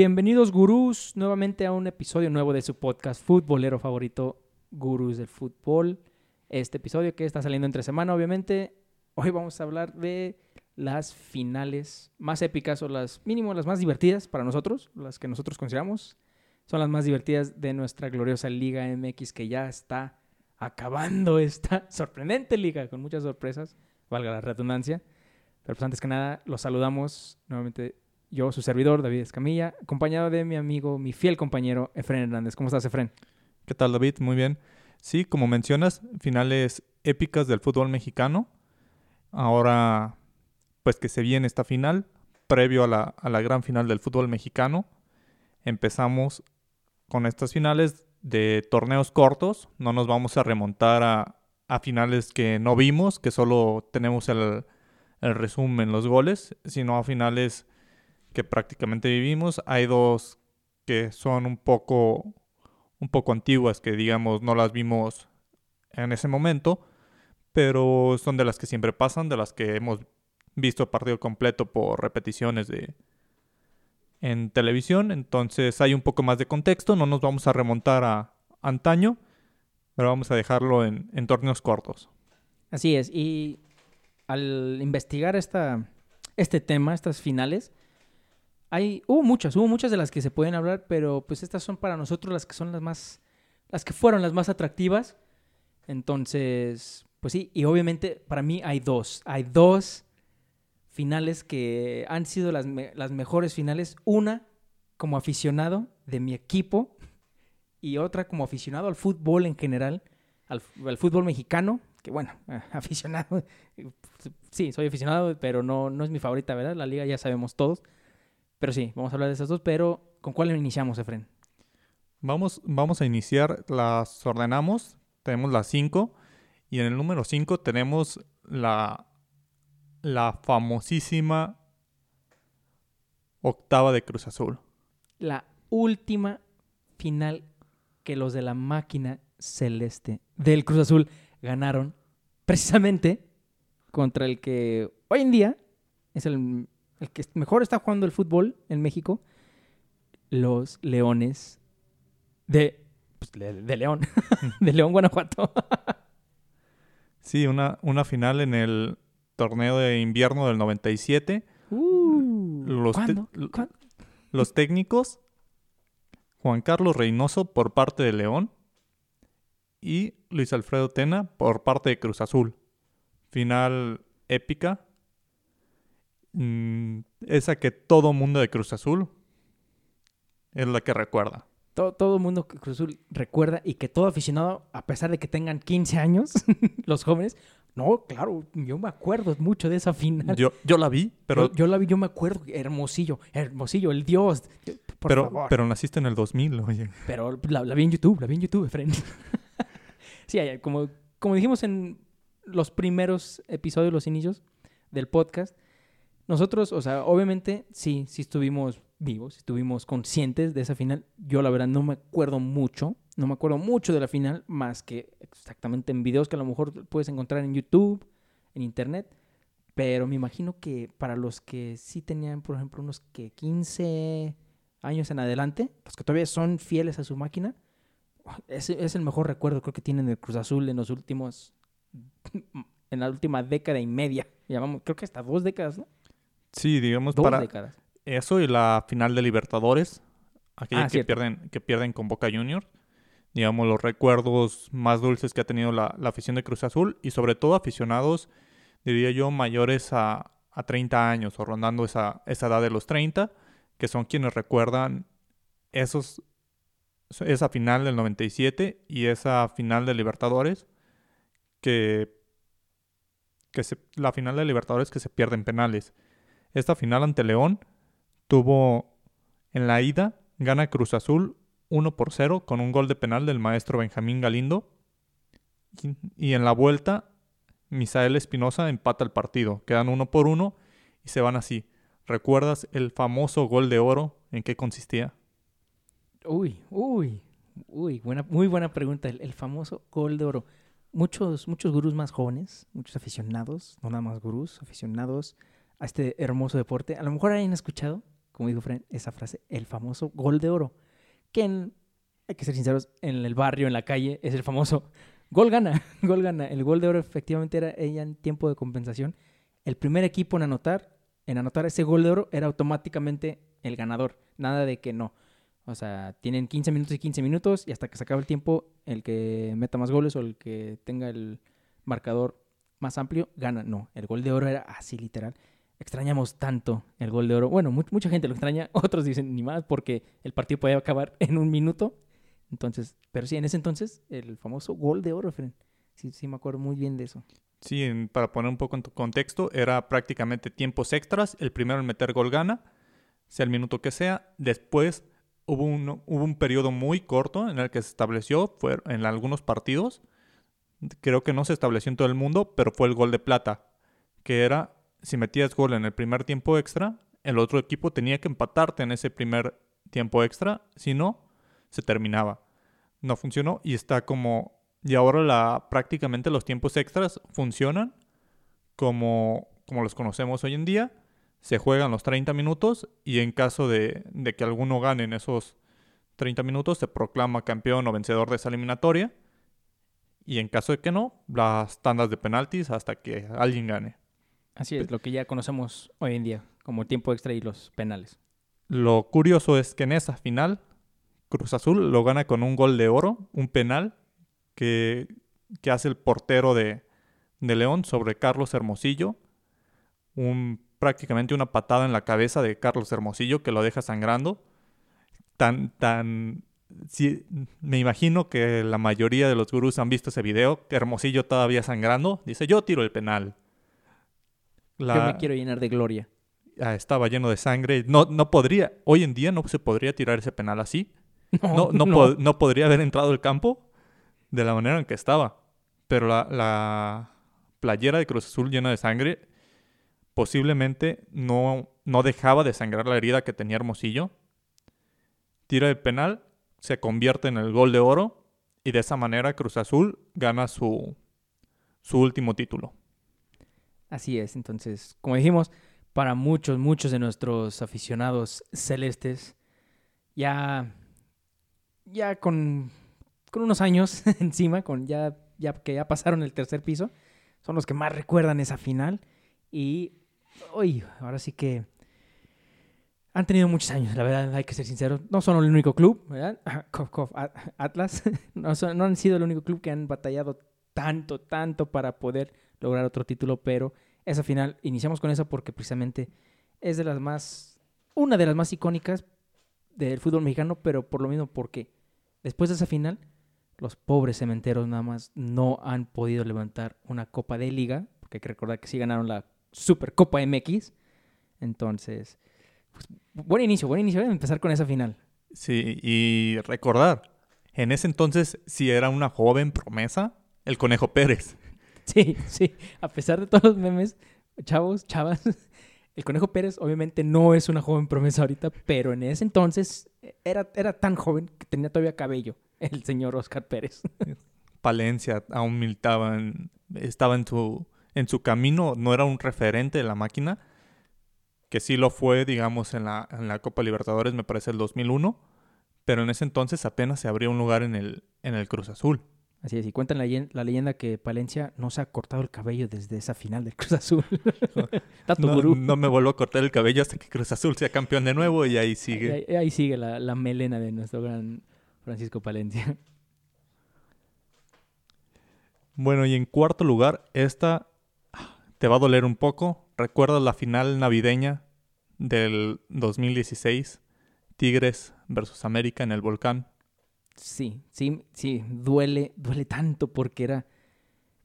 Bienvenidos gurús nuevamente a un episodio nuevo de su podcast futbolero favorito, Gurús del Fútbol. Este episodio que está saliendo entre semana, obviamente. Hoy vamos a hablar de las finales más épicas o las mínimo las más divertidas para nosotros, las que nosotros consideramos. Son las más divertidas de nuestra gloriosa Liga MX que ya está acabando esta sorprendente liga con muchas sorpresas, valga la redundancia. Pero pues antes que nada, los saludamos nuevamente yo, su servidor, David Escamilla, acompañado de mi amigo, mi fiel compañero, Efren Hernández. ¿Cómo estás, Efren? ¿Qué tal, David? Muy bien. Sí, como mencionas, finales épicas del fútbol mexicano. Ahora, pues que se viene esta final, previo a la, a la gran final del fútbol mexicano. Empezamos con estas finales de torneos cortos. No nos vamos a remontar a, a finales que no vimos, que solo tenemos el, el resumen, los goles, sino a finales que prácticamente vivimos. Hay dos que son un poco, un poco antiguas, que digamos no las vimos en ese momento, pero son de las que siempre pasan, de las que hemos visto partido completo por repeticiones de en televisión, entonces hay un poco más de contexto, no nos vamos a remontar a antaño, pero vamos a dejarlo en, en torneos cortos. Así es, y al investigar esta, este tema, estas finales, hay, hubo muchas, hubo muchas de las que se pueden hablar, pero pues estas son para nosotros las que son las más, las que fueron las más atractivas. Entonces, pues sí, y obviamente para mí hay dos, hay dos finales que han sido las, me- las mejores finales. Una como aficionado de mi equipo y otra como aficionado al fútbol en general, al, al fútbol mexicano, que bueno, aficionado, sí, soy aficionado, pero no, no es mi favorita, ¿verdad? La liga ya sabemos todos. Pero sí, vamos a hablar de esas dos, pero ¿con cuál iniciamos, Efren? Vamos, vamos a iniciar, las ordenamos, tenemos las 5 y en el número 5 tenemos la, la famosísima octava de Cruz Azul. La última final que los de la máquina celeste del Cruz Azul ganaron precisamente contra el que hoy en día es el, el que mejor está jugando el fútbol en México, los Leones de, pues, de, de León, de León, Guanajuato. Sí, una, una final en el torneo de invierno del 97. Uh, Los. Los técnicos, Juan Carlos Reynoso por parte de León y Luis Alfredo Tena por parte de Cruz Azul. Final épica. Mm, esa que todo mundo de Cruz Azul es la que recuerda. Todo, todo el mundo que Cruz Azul recuerda y que todo aficionado, a pesar de que tengan 15 años, los jóvenes, no, claro, yo me acuerdo mucho de esa final. Yo, yo la vi, pero, yo, yo la vi, yo me acuerdo, hermosillo, hermosillo, el dios. Por pero, favor. pero naciste en el 2000, oye. Pero la, la vi en YouTube, la vi en YouTube, Efren. sí, como, como dijimos en los primeros episodios, los inicios del podcast, nosotros, o sea, obviamente sí, sí estuvimos vivos, estuvimos conscientes de esa final. Yo la verdad no me acuerdo mucho, no me acuerdo mucho de la final, más que exactamente en videos que a lo mejor puedes encontrar en YouTube, en Internet. Pero me imagino que para los que sí tenían, por ejemplo, unos que 15 años en adelante, los que todavía son fieles a su máquina, ese es el mejor recuerdo creo que tienen del Cruz Azul en los últimos, en la última década y media. Llamamos, creo que hasta dos décadas, ¿no? Sí, digamos, Dos para décadas. eso y la final de Libertadores, aquella Ah, que, cierto. pierden, que pierden con Boca Juniors. Digamos, los recuerdos más dulces que ha tenido la, la afición de Cruz Azul y sobre todo aficionados, diría yo, mayores a, a 30 años o rondando esa, esa edad de los 30, que son quienes recuerdan esos, esa final del 97 y esa final de Libertadores, que, que se- la final de Libertadores que se pierde en penales. Esta final ante León tuvo en la ida, gana Cruz Azul 1 por 0 con un gol de penal del maestro Benjamín Galindo. Y, en la vuelta, Misael Espinosa empata el partido. Quedan 1 por 1 y se van así. ¿Recuerdas el famoso gol de oro? ¿En qué consistía? Uy, uy, uy, muy buena pregunta. El, el famoso gol de oro. Muchos, muchos gurús más jóvenes, muchos aficionados, no nada más gurús, aficionados a este hermoso deporte. A lo mejor hayan escuchado como dijo Fren, esa frase, el famoso gol de oro. Que en, hay que ser sinceros, en el barrio, en la calle, es el famoso gol gana, gol gana. El gol de oro efectivamente era ella en tiempo de compensación. El primer equipo en anotar, en anotar ese gol de oro era automáticamente el ganador. Nada de que no. O sea, tienen 15 minutos y 15 minutos y hasta que se acabe el tiempo, el que meta más goles o el que tenga el marcador más amplio gana. No, el gol de oro era así literal. Extrañamos tanto el gol de oro. Bueno, mucha gente lo extraña, otros dicen ni más porque el partido podía acabar en un minuto. Entonces, pero sí, en ese entonces, el famoso gol de oro, Fren. Sí, sí, me acuerdo muy bien de eso. Sí, para poner un poco en contexto, era prácticamente tiempos extras. El primero en meter gol gana, sea el minuto que sea. Después hubo un, hubo un periodo muy corto en el que se estableció, fue en algunos partidos, creo que no se estableció en todo el mundo, pero fue el gol de plata, que era, si metías gol en el primer tiempo extra, el otro equipo tenía que empatarte en ese primer tiempo extra, si no, se terminaba. No funcionó y está como... Y ahora la, prácticamente los tiempos extras funcionan como, como los conocemos hoy en día. Se juegan los 30 minutos y en caso de, de que alguno gane en esos 30 minutos se proclama campeón o vencedor de esa eliminatoria y en caso de que no, las tandas de penaltis hasta que alguien gane. Así es, lo que ya conocemos hoy en día como tiempo extra y los penales. Lo curioso es que en esa final, Cruz Azul lo gana con un gol de oro, un penal que, que hace el portero de, de León sobre Carlos Hermosillo. Un, prácticamente una patada en la cabeza de Carlos Hermosillo que lo deja sangrando. Tan, tan sí, me imagino que la mayoría de los gurús han visto ese video, que Hermosillo todavía sangrando, dice, yo tiro el penal. Yo me quiero llenar de gloria. Ah, estaba lleno de sangre. No, no podría, hoy en día no se podría tirar ese penal así. No, no, podría haber entrado el campo de la manera en que estaba. Pero la, la playera de Cruz Azul llena de sangre posiblemente no, no dejaba de sangrar la herida que tenía Hermosillo. Tira el penal se convierte en el gol de oro y de esa manera Cruz Azul gana su, su último título. Así es, entonces, como dijimos, para muchos, muchos de nuestros aficionados celestes, ya, ya con, con unos años encima, con ya, ya que ya pasaron el tercer piso, son los que más recuerdan esa final. Y hoy, ahora sí que han tenido muchos años, la verdad, hay que ser sinceros. No son el único club, ¿verdad? Atlas. No, no, han sido el único club que han batallado tanto, tanto para poder lograr otro título, pero esa final, iniciamos con esa porque precisamente es de las más, una de las más icónicas del fútbol mexicano, pero por lo mismo porque después de esa final, los pobres cementeros nada más no han podido levantar una Copa de Liga, porque hay que recordar que sí ganaron la Supercopa MX. Entonces, pues, buen inicio, buen inicio ¿eh? empezar con esa final. Sí, y recordar, en ese entonces si era una joven promesa, el Conejo Pérez. Sí, sí, a pesar de todos los memes, chavos, chavas, el Conejo Pérez obviamente no es una joven promesa ahorita, pero en ese entonces era, era tan joven que tenía todavía cabello, el señor Oscar Pérez. Palencia aún militaba, estaba en su, en su camino, no era un referente de la máquina, que sí lo fue, digamos, en la, en la Copa Libertadores, me parece el 2001, pero en ese entonces apenas se abría un lugar en el, en el Cruz Azul. Así es, y cuentan la, la, leyenda que Palencia no se ha cortado el cabello desde esa final del Cruz Azul. no, me vuelvo a cortar el cabello hasta que Cruz Azul sea campeón de nuevo y ahí sigue. Ahí, sigue la, la, melena de nuestro gran Francisco Palencia. Bueno, y en cuarto lugar, esta te va a doler un poco, ¿Recuerdas la final navideña del 2016? Tigres versus América en el volcán. Sí, sí, sí, duele, duele tanto porque era...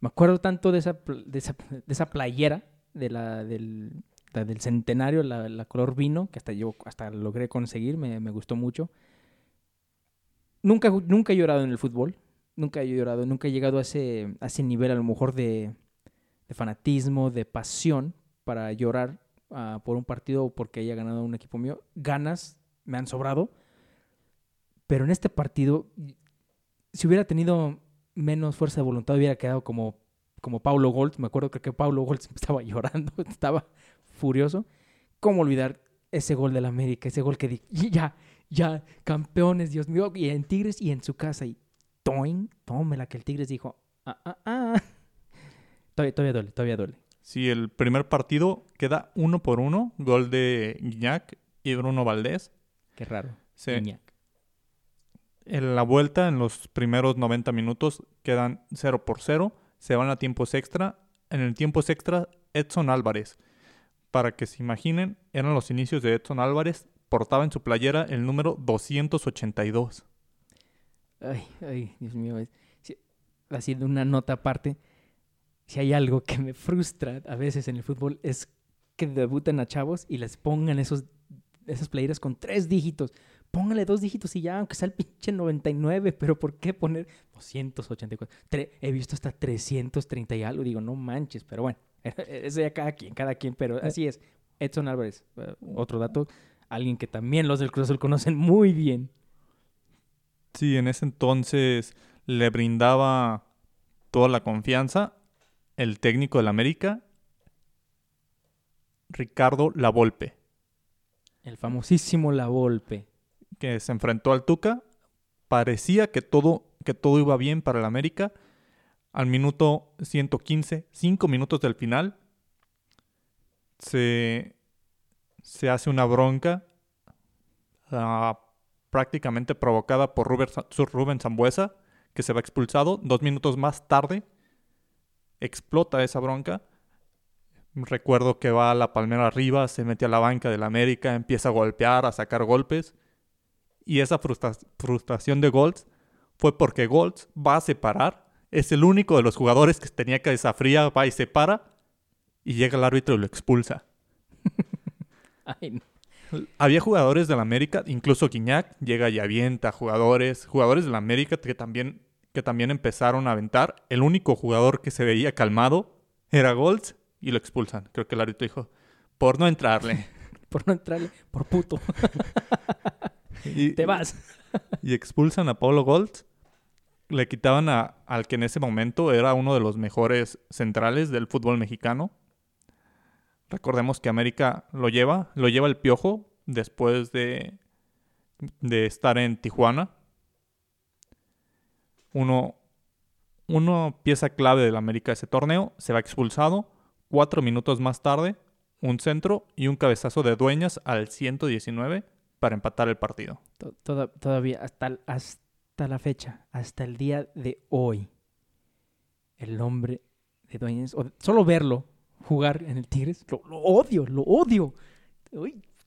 Me acuerdo tanto de esa, de esa, playera de la, del, del centenario, la, color vino, que hasta yo hasta logré conseguir, me, gustó mucho. Nunca, nunca he llorado en el fútbol, nunca he llorado, nunca he llegado a ese, a ese nivel a lo mejor de, de fanatismo, de pasión, para llorar ah, por un partido o porque haya ganado un equipo mío. Ganas me han sobrado. Pero en este partido, si hubiera tenido menos fuerza de voluntad, hubiera quedado como, como Paulo Goltz. Me acuerdo que, que Paulo Goltz estaba llorando, estaba furioso. ¿Cómo olvidar ese gol del América, ese gol que di, ya, ya, campeones, Dios mío, y en Tigres y en su casa, y toing, tómela, que el Tigres dijo, ah, ah, ah. Todavía, todavía duele, todavía duele. Sí, el primer partido queda uno por uno, gol de Guiñac y Bruno Valdés. Qué raro. Sí. Guiñac. En la vuelta, en los primeros 90 minutos, quedan 0 por 0. Se van a tiempos extra. En el tiempos extra, Edson Álvarez. Para que se imaginen, eran los inicios de Edson Álvarez. Portaba en su playera el número 282. Ay, ay, Dios mío. sí, haciendo una nota aparte, si hay algo que me frustra a veces en el fútbol es que debutan a chavos y les pongan esos, esas playeras con tres dígitos. Póngale dos dígitos y ya, aunque sea el pinche 99, pero ¿por qué poner 284? Tre- he visto hasta 330 y algo, digo, no manches, pero bueno, eso ya cada quien, cada quien, pero así es. Edson Álvarez, eh, otro dato, alguien que también los del Cruz Azul conocen muy bien. Sí, en ese entonces le brindaba toda la confianza el técnico del América, Ricardo Lavolpe, El famosísimo La Volpe. Que se enfrentó al Tuca. Parecía que todo, que todo iba bien para el América. Al minuto 115, cinco minutos del final, se, se hace una bronca ah, prácticamente provocada por Rubén Zambuesa, que se va expulsado. Dos minutos más tarde, explota esa bronca. Recuerdo que va a la palmera arriba, se mete a la banca del América, empieza a golpear, a sacar golpes. Y esa frustra- frustración de Golds fue porque Golds va a separar. Es el único de los jugadores que tenía cabeza fría, va y separa. Y llega el árbitro y lo expulsa. Ay, no. Había jugadores del América, incluso Guiñac llega y avienta jugadores, jugadores del América que también, que también empezaron a aventar. El único jugador que se veía calmado era Golds y lo expulsan. Creo que el árbitro dijo, por no entrarle. por no entrarle, por puto, y, te vas. y expulsan a Pablo Golds. Le quitaban a, al que en ese momento era uno de los mejores centrales del fútbol mexicano. Recordemos que América lo lleva, lo lleva el piojo después de, de estar en Tijuana. Uno, uno pieza clave del América de ese torneo se va expulsado. Cuatro minutos más tarde, un centro y un cabezazo de dueñas al 119 para empatar el partido. To- toda- todavía, hasta, hasta la fecha, hasta el día de hoy, el nombre de Dueñas, solo verlo jugar en el Tigres, lo, lo odio, lo odio.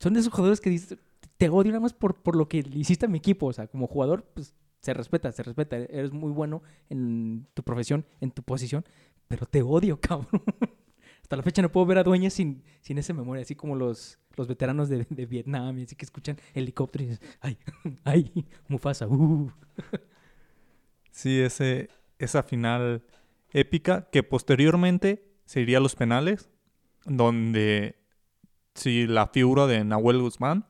Son de esos jugadores que dices, te odio nada más por, por lo que hiciste a mi equipo. O sea, como jugador, pues se respeta, se respeta. Eres muy bueno en tu profesión, en tu posición, pero te odio, cabrón. Hasta la fecha no puedo ver a Dueñas sin, sin esa memoria, así como los, los veteranos de, de Vietnam, y así que escuchan helicópteros y dices, ay, ay, Mufasa, uh. Sí, ese, esa final épica que posteriormente se iría a los penales, donde si la figura de Nahuel Guzmán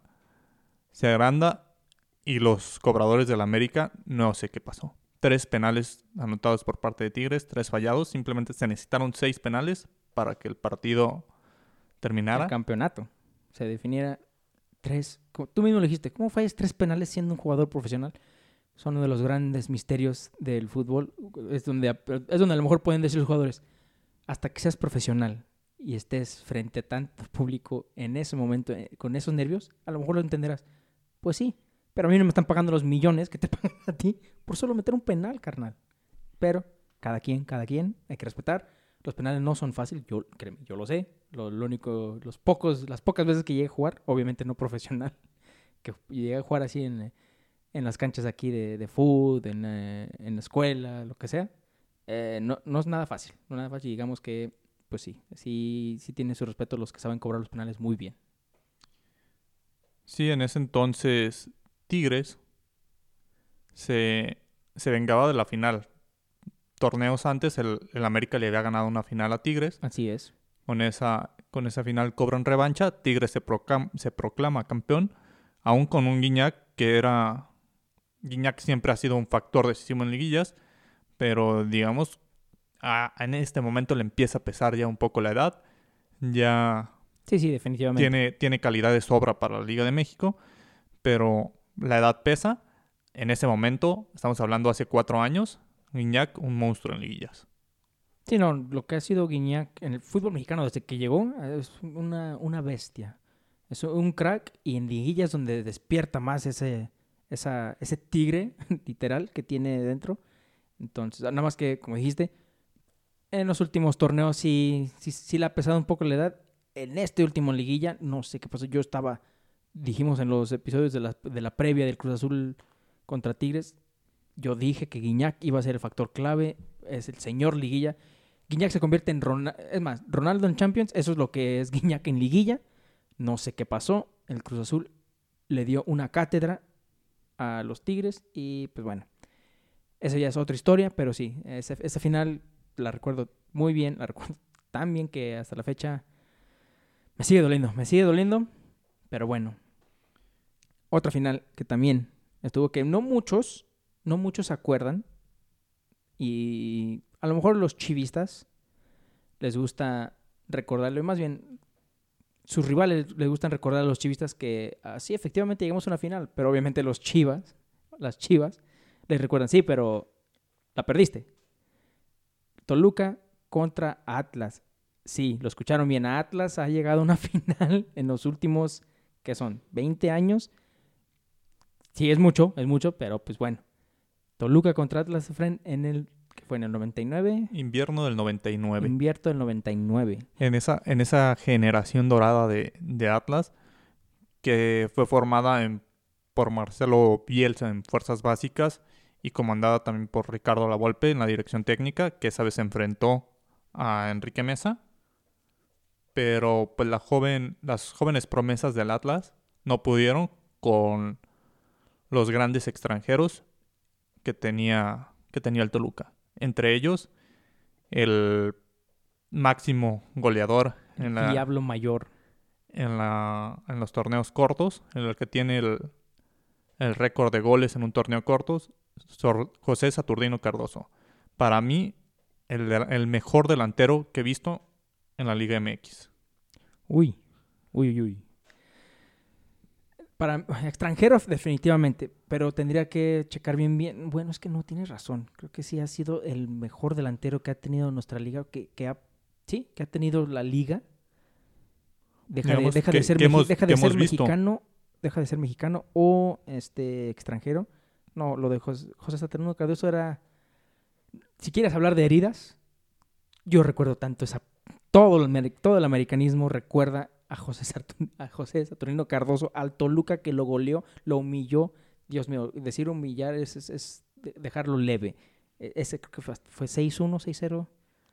se agranda y los cobradores del América no sé qué pasó. Tres penales anotados por parte de Tigres, tres fallados. Simplemente se necesitaron seis penales para que el partido terminara. el campeonato. Se definiera tres. Tú mismo lo dijiste, ¿cómo fallas tres penales siendo un jugador profesional? Son uno de los grandes misterios del fútbol. Es donde, es donde a lo mejor pueden decir los jugadores, hasta que seas profesional y estés frente a tanto público en ese momento, eh, con esos nervios, a lo mejor lo entenderás. Pues sí, pero a mí no me están pagando los millones que te pagan a ti por solo meter un penal, carnal. Pero cada quien, cada quien, hay que respetar. Los penales no son fáciles, yo, créeme, yo lo sé. Lo, único, los pocos, las pocas veces que llegué a jugar, obviamente no profesional, que llegué a jugar así en, en las canchas aquí de, de fútbol, en, eh, en la escuela, lo que sea, eh, no, no es nada fácil. No es nada fácil. Digamos que, pues sí, sí, sí tiene su respeto los que saben cobrar los penales muy bien. Sí, en ese entonces Tigres se, se vengaba de la final. Torneos antes el, el América le había ganado una final a Tigres. Así es. Con esa, con esa final cobran revancha. Tigres se, proclam- se proclama campeón. Aún con un Guiñac que era... Guiñac siempre ha sido un factor decisivo en liguillas. Pero digamos, a- en este momento le empieza a pesar ya un poco la edad. Ya Sí, sí, definitivamente. Tiene, tiene calidad de sobra para la Liga de México, pero la edad pesa. En ese momento, estamos hablando hace cuatro años, Guiñac, un monstruo en liguillas. Sí, no, lo que ha sido Guiñac en el fútbol mexicano desde que llegó es una, una bestia. Es un crack y en liguillas donde despierta más ese, esa, ese tigre, literal, que tiene dentro. Entonces, nada más que, como dijiste, en los últimos torneos sí, sí, sí le ha pesado un poco la edad. En este último liguilla, no sé qué pasó. Yo estaba, dijimos en los episodios de la, de la previa del Cruz Azul contra Tigres, yo dije que Guiñac iba a ser el factor clave, es el señor liguilla. Guiñac se convierte en Ronaldo, es más, Ronaldo en Champions, eso es lo que es Guiñac en liguilla. No sé qué pasó, el Cruz Azul le dio una cátedra a los Tigres y pues bueno, esa ya es otra historia, pero sí, esa, esa final la recuerdo muy bien, la recuerdo tan bien que hasta la fecha me sigue doliendo, me sigue doliendo, pero bueno. Otra final que también estuvo que no muchos, no muchos se acuerdan y a lo mejor los chivistas les gusta recordarlo, y más bien sus rivales les gustan recordar a los chivistas que así efectivamente llegamos a una final, pero obviamente los chivas, las chivas, les recuerdan, sí, pero la perdiste. Toluca contra Atlas. Sí, lo escucharon bien. Atlas ha llegado a una final en los últimos, ¿qué son? ¿20 años? Sí, es mucho, es mucho, pero pues bueno. Toluca contra Atlas en el que fue en el 99. Invierno del 99. Invierto del 99. En esa, en esa generación dorada de, de Atlas, que fue formada en, por Marcelo Bielsa en Fuerzas Básicas y comandada también por Ricardo Lavolpe en la dirección técnica, que esa vez se enfrentó a Enrique Mesa. Pero pues la joven, las jóvenes promesas del Atlas no pudieron con los grandes extranjeros que tenía, que tenía el Toluca. Entre ellos, el máximo goleador en la, Diablo Mayor. en, la, en los torneos cortos, en el que tiene el, el récord de goles en un torneo cortos, Sor- José Saturnino Cardoso. Para mí, el, el mejor delantero que he visto en la Liga MX. Uy, uy, uy, uy. Para extranjeros, definitivamente, pero tendría que checar bien, bien. Bueno, es que no tienes razón. Creo que sí ha sido el mejor delantero que ha tenido nuestra liga, que, que ha, sí, que ha tenido la liga. Deja de, Digamos deja que- de ser, hemos- deja de mexicano, deja de ser mexicano o este extranjero. No, lo de José, José Saturnino Cardoso era. Si quieres hablar de heridas, yo recuerdo tanto esa. Todo el, todo el americanismo recuerda a José, Sartu- a José Saturnino Cardoso, al Toluca que lo goleó, lo humilló. Dios mío, decir humillar es, es- es de- dejarlo leve. E- Ese creo que fue, fue 6-1, 6-0.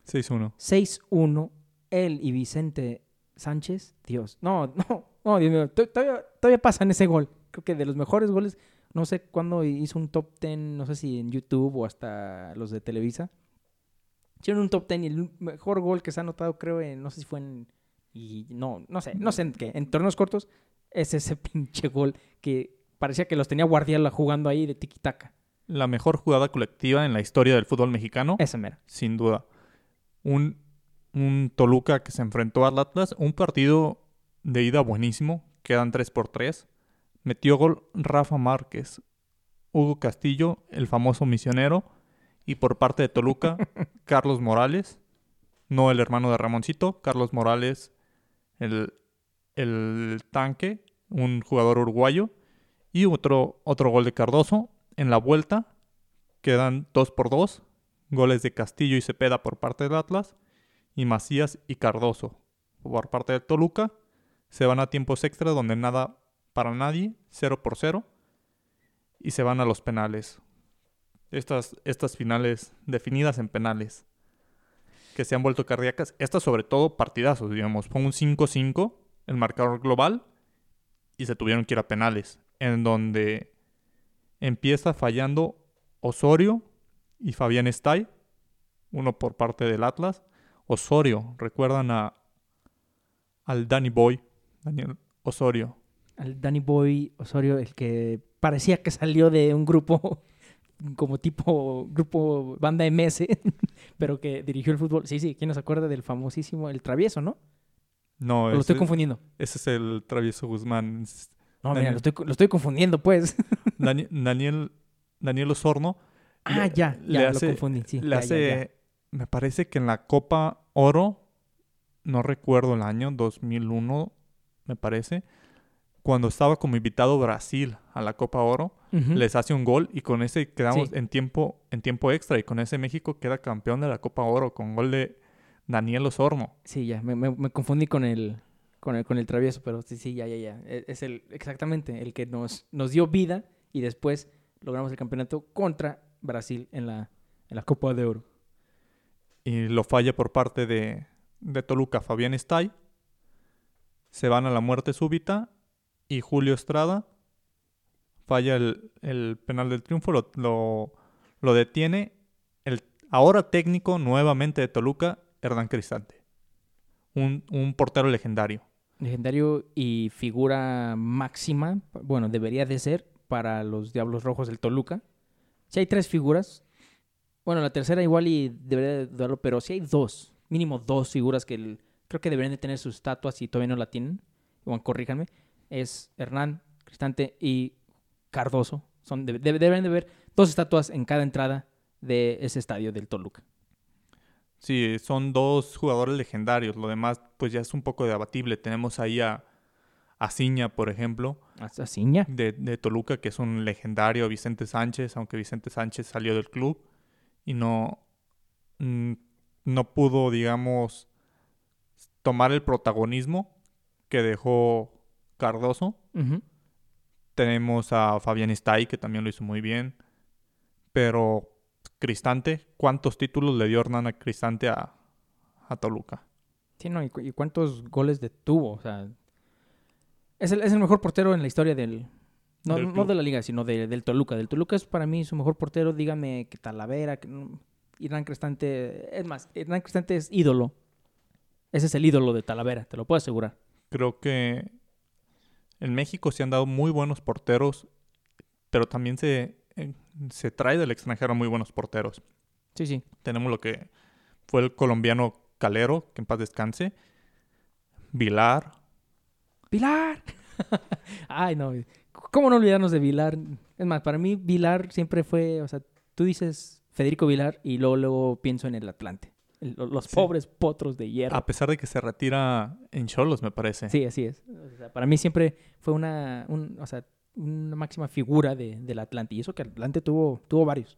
6-1. 6-1, él y Vicente Sánchez. Dios, no, no, no, Dios mío, to- todavía, todavía pasan ese gol. Creo que de los mejores goles, no sé cuándo hizo un top 10, no sé si en YouTube o hasta los de Televisa. Hicieron un top 10 y el mejor gol que se ha anotado, creo, en, no sé si fue en. Y no, no sé, no sé en qué. En torneos cortos, es ese pinche gol que parecía que los tenía Guardiola jugando ahí de tiki-taka. La mejor jugada colectiva en la historia del fútbol mexicano, Esa mera. sin duda. Un, un Toluca que se enfrentó al Atlas, un partido de ida buenísimo, quedan 3 por 3. Metió gol Rafa Márquez, Hugo Castillo, el famoso misionero, y por parte de Toluca, Carlos Morales, no el hermano de Ramoncito, Carlos Morales, el, el tanque, un jugador uruguayo, y otro, otro gol de Cardoso. En la vuelta quedan 2 por 2, goles de Castillo y Cepeda por parte del Atlas, y Macías y Cardoso por parte del Toluca. Se van a tiempos extra donde nada para nadie, 0 por 0, y se van a los penales. Estas, estas finales definidas en penales que se han vuelto cardíacas. Estas sobre todo partidazos, digamos. Fue un 5-5 el marcador global y se tuvieron que ir a penales, en donde empieza fallando Osorio y Fabián Estay, uno por parte del Atlas. Osorio, recuerdan a al Danny Boy, Daniel Osorio. Al Danny Boy Osorio, el que parecía que salió de un grupo como tipo grupo banda MS, pero que dirigió el fútbol. Sí, sí, ¿quién nos acuerda del famosísimo El Travieso, no? No, ¿O lo estoy ese, confundiendo? ese es el Travieso Guzmán. No, mira, lo estoy, lo estoy confundiendo, pues. Dani- Daniel, Daniel Osorno. ah, le- ya, le ya, hace- lo confundí. Sí, le ya, ya, hace, ya. me parece que en la Copa Oro, no recuerdo el año, 2001, me parece, cuando estaba como invitado Brasil a la Copa Oro, Les hace un gol y con ese quedamos Sí. en tiempo en tiempo extra y con ese México queda campeón de la Copa Oro con gol de Daniel Osorno. Sí, ya, me, me- me confundí con el, con el con el travieso, pero sí, sí, ya, ya, ya. E- Es el, exactamente, el que nos, nos dio vida y después logramos el campeonato contra Brasil en la, en la Copa de Oro. y lo falla por parte de, de Toluca Fabián Estay. Se van a la muerte súbita y Julio Estrada falla el, el penal del triunfo, lo, lo, lo detiene el ahora técnico nuevamente de Toluca, Hernán Cristante. Un, un portero legendario. Legendario y figura máxima, bueno, debería de ser para los Diablos Rojos del Toluca. Si hay tres figuras, bueno, la tercera igual y debería de darlo, pero si hay dos, mínimo dos figuras que el- creo que deberían de tener sus estatuas y todavía no la tienen, bueno, corríjanme, es Hernán, Cristante y Cardoso. Son, debe- debe- deberían de haber dos estatuas en cada entrada de ese estadio del Toluca. Sí, son dos jugadores legendarios. Lo demás, pues ya es un poco debatible. Tenemos ahí a, a Ciña, por ejemplo. Hasta Ciña. de, de Toluca, que es un legendario Vicente Sánchez, aunque Vicente Sánchez salió del club y no, mm, no pudo, digamos, tomar el protagonismo que dejó Cardoso. Ujú. Tenemos a Fabián Estay, que también lo hizo muy bien, pero Cristante, ¿cuántos títulos le dio Hernán a Cristante a, a Toluca? Sí, no, y, cu- y cuántos goles detuvo, o sea, es el, es el mejor portero en la historia del, no, Del no de la liga, sino de- del Toluca. Del Toluca es para mí su mejor portero, dígame que Talavera, que no- Hernán Cristante, es más, Hernán Cristante es ídolo. Ese es el ídolo de Talavera, te lo puedo asegurar. Creo que en México se han dado muy buenos porteros, pero también se, eh, se trae del extranjero muy buenos porteros. Sí, sí. Tenemos lo que fue el colombiano Calero, que en paz descanse. Vilar. ¡Vilar! Ay, no. ¿Cómo no olvidarnos de Vilar? Es más, para mí Vilar siempre fue, o sea, tú dices Federico Vilar y luego, luego pienso en el Atlante. Los Sí. pobres potros de hierro. A pesar de que se retira en Cholos, me parece. Sí, así es. O sea, para mí siempre fue una, un- o sea, una máxima figura de, del Atlante. Y eso que Atlante tuvo, tuvo varios.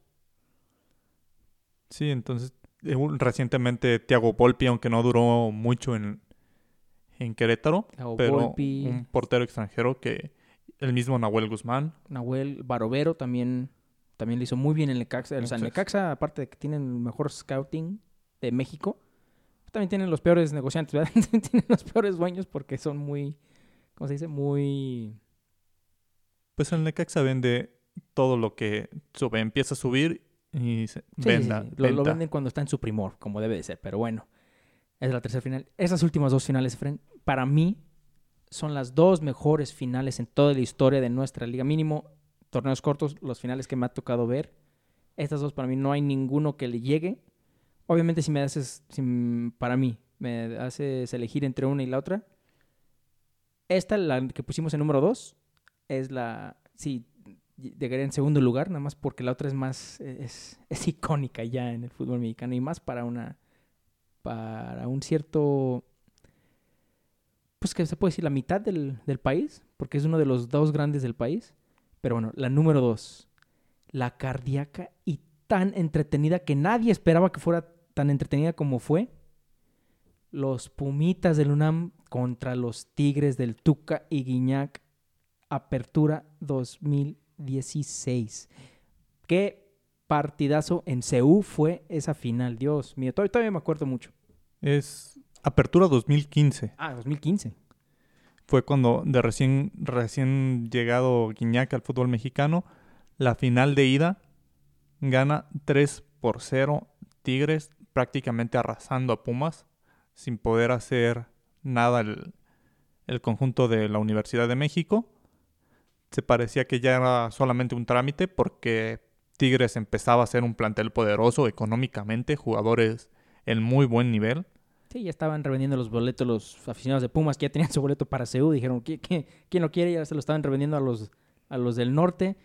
Sí, entonces eh, recientemente Thiago Volpi, aunque no duró mucho en, en Querétaro, Thiago pero Volpi. un portero extranjero que el mismo Nahuel Guzmán. Nahuel Barovero también, también le hizo muy bien en Necaxa. O sea. Necaxa, aparte de que tienen el mejor scouting de México, también tienen los peores negociantes, ¿verdad? tienen los peores dueños porque son muy, ¿cómo se dice? Muy... Pues el Necaxa vende todo lo que sube, empieza a subir y se- Sí, venda, sí. Lo, lo venden cuando está en su primor, como debe de ser. Pero bueno, es la tercera final. Esas últimas dos finales, para mí son las dos mejores finales en toda la historia de nuestra liga. Mínimo, torneos cortos, los finales que me ha tocado ver. Estas dos para mí no hay ninguno que le llegue. Obviamente si me haces, si para mí, me haces elegir entre una y la otra. Esta, la que pusimos en número dos, es la, sí, llegaría en segundo lugar, nada más porque la otra es más, es, es icónica ya en el fútbol mexicano y más para una, para un cierto, pues que se puede decir la mitad del, del país, porque es uno de los dos grandes del país. Pero bueno, la número dos, la cardíaca y tan entretenida que nadie esperaba que fuera tan entretenida como fue. Los Pumitas del UNAM contra los Tigres del Tuca y Guiñac. Apertura 2016. Qué partidazo en CU fue esa final. Dios mío, todavía, todavía me acuerdo mucho. Es Apertura 2015. Ah, 2015. Fue cuando de recién, recién llegado Guiñac al fútbol mexicano, la final de ida gana 3 por 0 Tigres, prácticamente arrasando a Pumas, sin poder hacer nada el, el conjunto de la Universidad de México. Se parecía que ya era solamente un trámite porque Tigres empezaba a ser un plantel poderoso económicamente, jugadores en muy buen nivel. Sí, ya estaban revendiendo los boletos los aficionados de Pumas que ya tenían su boleto para Seúl. Dijeron, ¿quién, quién, quién lo quiere? Ya se lo estaban revendiendo a los, a los del norte.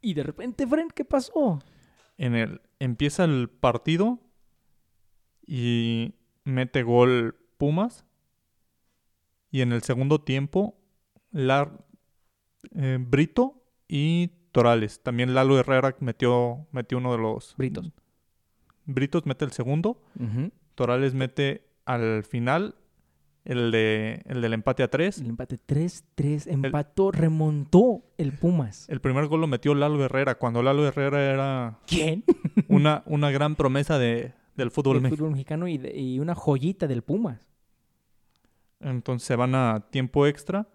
Y de repente, Fren, ¿qué pasó? En el, empieza el partido y mete gol Pumas. Y en el segundo tiempo, Lar, eh, Brito y Torales. También Lalo Herrera metió, metió uno de los... Britos. Britos mete el segundo. Torales mete al final el, de, el del empate a tres. El empate 3-3. Empató, remontó el Pumas. El primer gol lo metió Lalo Herrera, cuando Lalo Herrera era ¿Quién? una, una gran promesa de, del fútbol Del mexicano. fútbol mexicano y, de- y una joyita del Pumas. Entonces se van a tiempo extra.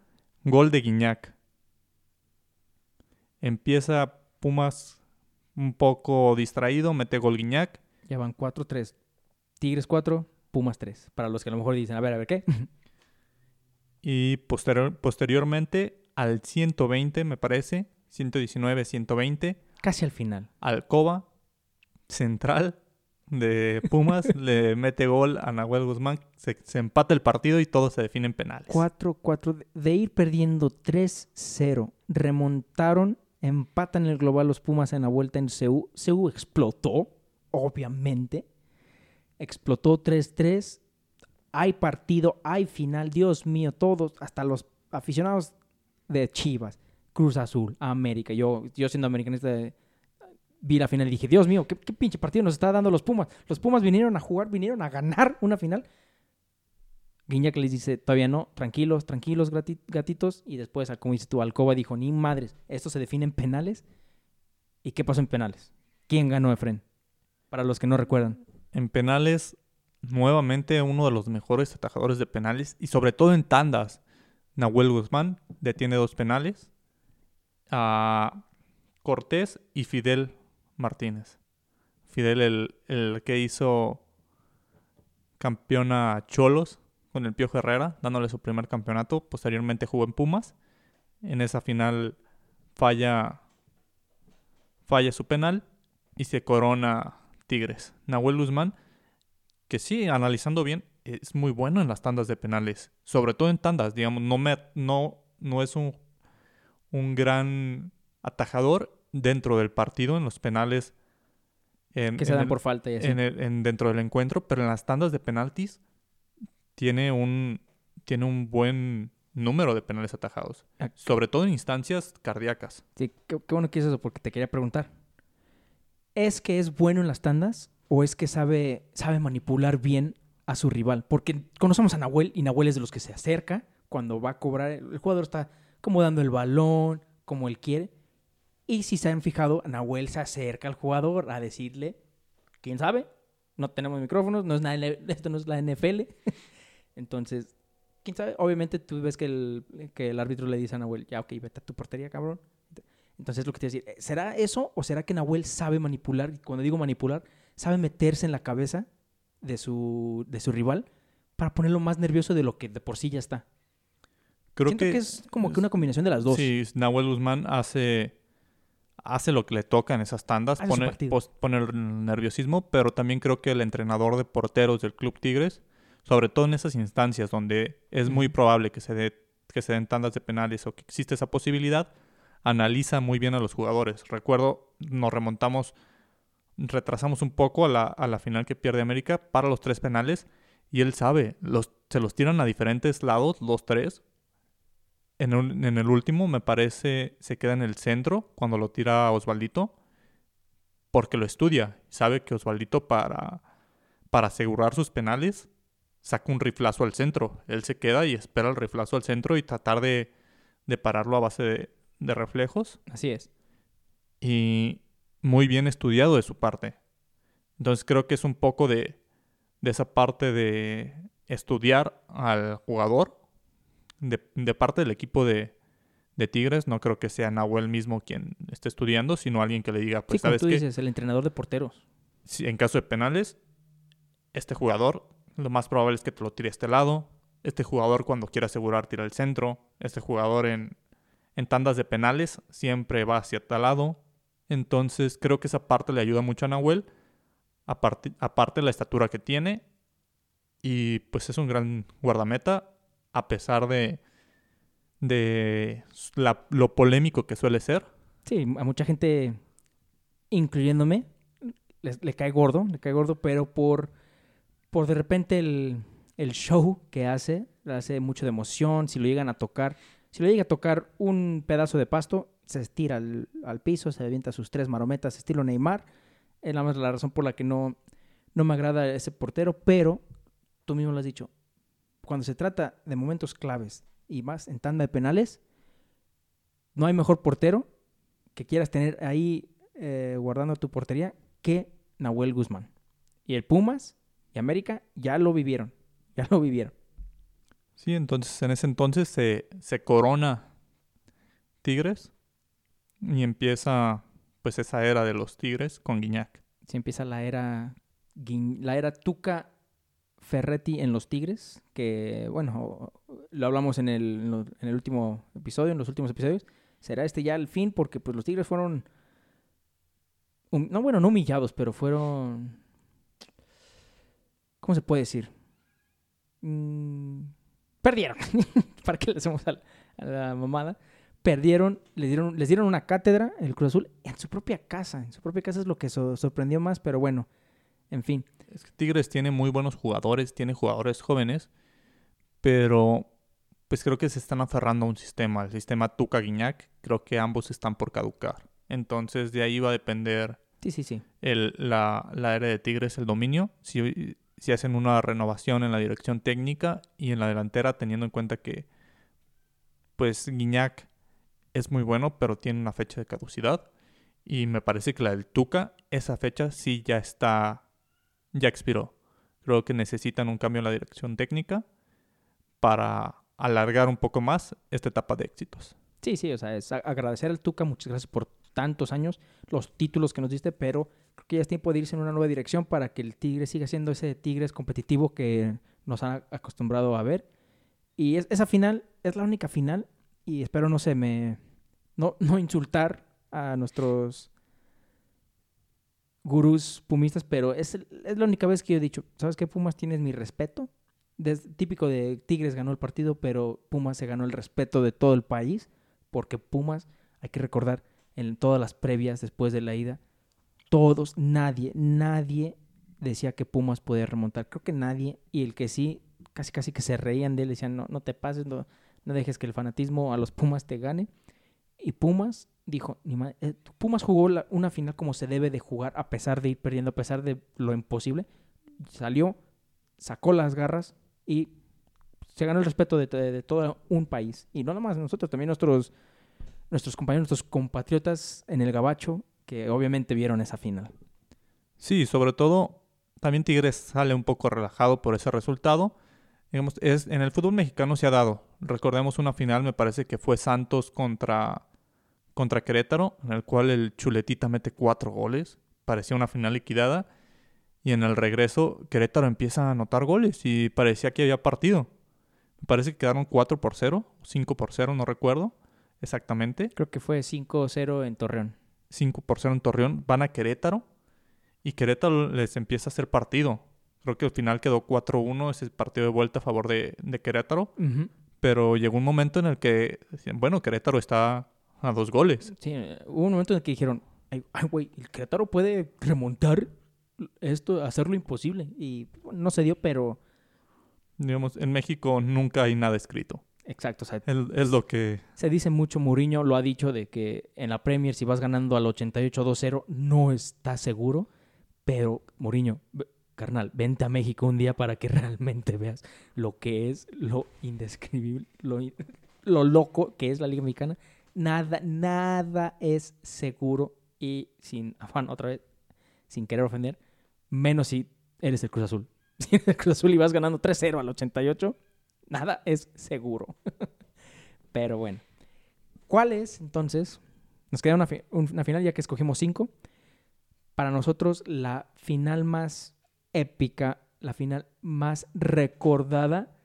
Gol de Guiñac. Empieza Pumas un poco distraído, mete gol Guiñac. Ya van 4-3. Tigres 4, Pumas 3. Para los que a lo mejor dicen, a ver, a ver, ¿qué? Y posterior- posteriormente al 120, me parece, 119, 120, Casi al final. Alcoba, central de Pumas, le mete gol a Nahuel Guzmán. Se, se empata el partido y todo se define en penales. 4-4. de- De ir perdiendo 3-0. Remontaron, empatan el global los Pumas en la vuelta en CU. CU explotó, obviamente. Explotó 3-3. Hay partido, hay final. Dios mío, todos, hasta los aficionados de Chivas, Cruz Azul, América. Yo, yo siendo americanista, eh, vi la final y dije, Dios mío, ¿qué, pinche partido nos está dando los Pumas. Los Pumas vinieron a jugar, vinieron a ganar una final. Guiñac les dice, todavía no, tranquilos, tranquilos, gatitos. Y después, ah, como dices tú, Alcoba dijo, ni madres, esto se define en penales. ¿Y qué pasó en penales? ¿Quién ganó, Efren? Para los que no recuerdan. En penales, nuevamente uno de los mejores atajadores de penales y sobre todo en tandas. Nahuel Guzmán detiene dos penales a Cortés y Fidel Martínez. Fidel, el, el que hizo campeón a Cholos con el Piojo Herrera, dándole su primer campeonato. Posteriormente jugó en Pumas. En esa final falla, falla su penal y se corona Tigres. Nahuel Guzmán, que sí, analizando bien, es muy bueno en las tandas de penales. Sobre todo en tandas, digamos, no, me, no, no es un, un gran atajador dentro del partido, en los penales. En, Que se en dan el- por falta y así. en el- en- dentro del encuentro, pero en las tandas de penaltis tiene un, tiene un buen número de penales atajados. Ah. Sobre todo en instancias cardíacas. Sí, qué, qué bueno que dices eso porque te quería preguntar. ¿Es que es bueno en las tandas o es que sabe, sabe manipular bien a su rival? Porque conocemos a Nahuel y Nahuel es de los que se acerca cuando va a cobrar. El jugador está como dando el balón, como él quiere. Y si se han fijado, Nahuel se acerca al jugador a decirle, ¿quién sabe? No tenemos micrófonos, no es la esto no es la NFL. Entonces, ¿quién sabe? Obviamente tú ves que el, que el árbitro le dice a Nahuel, ya, ok, vete a tu portería, cabrón. Entonces, lo que te iba a decir, ¿será eso o será que Nahuel sabe manipular? Y cuando digo manipular, sabe meterse en la cabeza de su, de su rival para ponerlo más nervioso de lo que de por sí ya está. Creo Siento que, es como que una combinación de las dos. Sí, Nahuel Guzmán hace, hace lo que le toca en esas tandas, pone, pone el nerviosismo, pero también creo que el entrenador de porteros del Club Tigres, sobre todo en esas instancias donde es muy probable que se, dé, que se den tandas de penales o que existe esa posibilidad, analiza muy bien a los jugadores. Recuerdo, nos remontamos, retrasamos un poco a la, a la final que pierde América para los tres penales y él sabe, los, se los tiran a diferentes lados, los tres, en, un- en el último, me parece, se queda en el centro cuando lo tira Osvaldito, porque lo estudia. Sabe que Osvaldito para, para asegurar sus penales saca un riflazo al centro. Él se queda y espera el riflazo al centro y tratar de, de pararlo a base de, de reflejos. Así es. Y muy bien estudiado de su parte. Entonces creo que es un poco de, de esa parte de estudiar al jugador de, de parte del equipo de, de Tigres. No creo que sea Nahuel mismo quien esté estudiando, sino alguien que le diga, pues sabes tú qué, dices, el entrenador de porteros. si en caso de penales, este jugador, lo más probable es que te lo tire a este lado. Este jugador cuando quiere asegurar tira al centro. Este jugador en, en tandas de penales siempre va hacia tal lado. Entonces creo que esa parte le ayuda mucho a Nahuel. Aparte, aparte la estatura que tiene y pues es un gran guardameta a pesar de, de la- lo polémico que suele ser. Sí, a mucha gente, incluyéndome, le cae gordo, le cae gordo, pero por, por de repente el, el show que hace, le hace mucho de emoción, si lo llegan a tocar, si lo llega a tocar un pedazo de pasto, se estira al, al piso, se avienta sus tres marometas, estilo Neymar, es más la razón por la que no, no me agrada ese portero, pero tú mismo lo has dicho, cuando se trata de momentos claves y más en tanda de penales, no hay mejor portero que quieras tener ahí eh, guardando tu portería que Nahuel Guzmán. Y el Pumas y América ya lo vivieron, ya lo vivieron. Sí, entonces en ese entonces se, se corona Tigres y empieza pues esa era de los Tigres con Guiñac. Se empieza la era, Guin- la era Tuca Ferretti en los Tigres, que bueno, lo hablamos en el, en el último episodio, en los últimos episodios. Será este ya el fin porque pues los Tigres fueron, no bueno, no humillados, pero fueron, ¿cómo se puede decir? Mm, perdieron. ¿Para qué le hacemos a la, a la mamada? Perdieron, les dieron, les dieron una cátedra, el Cruz Azul, en su propia casa. En su propia casa es lo que so- sorprendió más, pero bueno, en fin. Es que Tigres tiene muy buenos jugadores, tiene jugadores jóvenes, pero pues creo que se están aferrando a un sistema, el sistema Tuca Guiñac, creo que ambos están por caducar. Entonces de ahí va a depender Sí, sí, sí. el, la, la era de Tigres, el dominio, si, si hacen una renovación en la dirección técnica y en la delantera, teniendo en cuenta que pues Guiñac es muy bueno, pero tiene una fecha de caducidad. Y me parece que la del Tuca, esa fecha sí ya está, ya expiró. Creo que necesitan un cambio en la dirección técnica para alargar un poco más esta etapa de éxitos. Sí, sí, o sea, es agradecer al Tuca, muchas gracias por tantos años, los títulos que nos diste, pero creo que ya es tiempo de irse en una nueva dirección para que el Tigre siga siendo ese Tigres competitivo que nos ha acostumbrado a ver. Y es- esa final es la única final y espero no se me... No, no insultar a nuestros gurús pumistas, pero es, es la única vez que yo he dicho, ¿sabes qué, Pumas? Tienes mi respeto. Típico de Tigres ganó el partido, pero Pumas se ganó el respeto de todo el país, porque Pumas, hay que recordar, en todas las previas después de la ida, todos, nadie, nadie decía que Pumas podía remontar. Creo que nadie, y el que sí, casi casi que se reían de él, decían, no, no te pases, no, no dejes que el fanatismo a los Pumas te gane. Y Pumas dijo, "Ni eh, Pumas jugó la- una final como se debe de jugar, a pesar de ir perdiendo, a pesar de lo imposible. Salió, sacó las garras y se ganó el respeto de, de- todo un país. Y no nomás nosotros, también nuestros, nuestros compañeros, nuestros compatriotas en el Gabacho, que obviamente vieron esa final. Sí, sobre todo, también Tigres sale un poco relajado por ese resultado. Digamos, es, en el fútbol mexicano se ha dado. Recordemos una final, me parece que fue Santos contra, contra Querétaro, en el cual el Chuletita mete cuatro goles. Parecía una final liquidada. Y en el regreso, Querétaro empieza a anotar goles y parecía que había partido. Me parece que quedaron 4 por 0, 5 por 0, no recuerdo exactamente. Creo que fue 5-0 en Torreón. 5 por 0 en Torreón, van a Querétaro y Querétaro les empieza a hacer partido. Creo que al final quedó 4-1 ese partido de vuelta a favor de, de Querétaro, pero llegó un momento en el que bueno, Querétaro está a dos goles. Sí, hubo un momento en el que dijeron, ay, güey, el Querétaro puede remontar esto, hacerlo imposible. Y bueno, no se dio, pero Digamos, en México nunca hay nada escrito. exacto, o sea, Es, es lo que... se dice mucho, Mourinho lo ha dicho, de que en la Premier si vas ganando al 88-2-0 no está seguro, pero Mourinho, carnal, vente a México un día para que realmente veas lo que es lo indescribible, lo, lo loco que es la Liga Mexicana. Nada, nada es seguro y sin afán, otra vez, sin querer ofender, menos si eres el Cruz Azul. Si eres el Cruz Azul y vas ganando 3-0 al 88, nada es seguro. Pero bueno. ¿Cuál es entonces? Nos queda una, una final ya que escogimos cinco. Para nosotros la final más épica, la final más recordada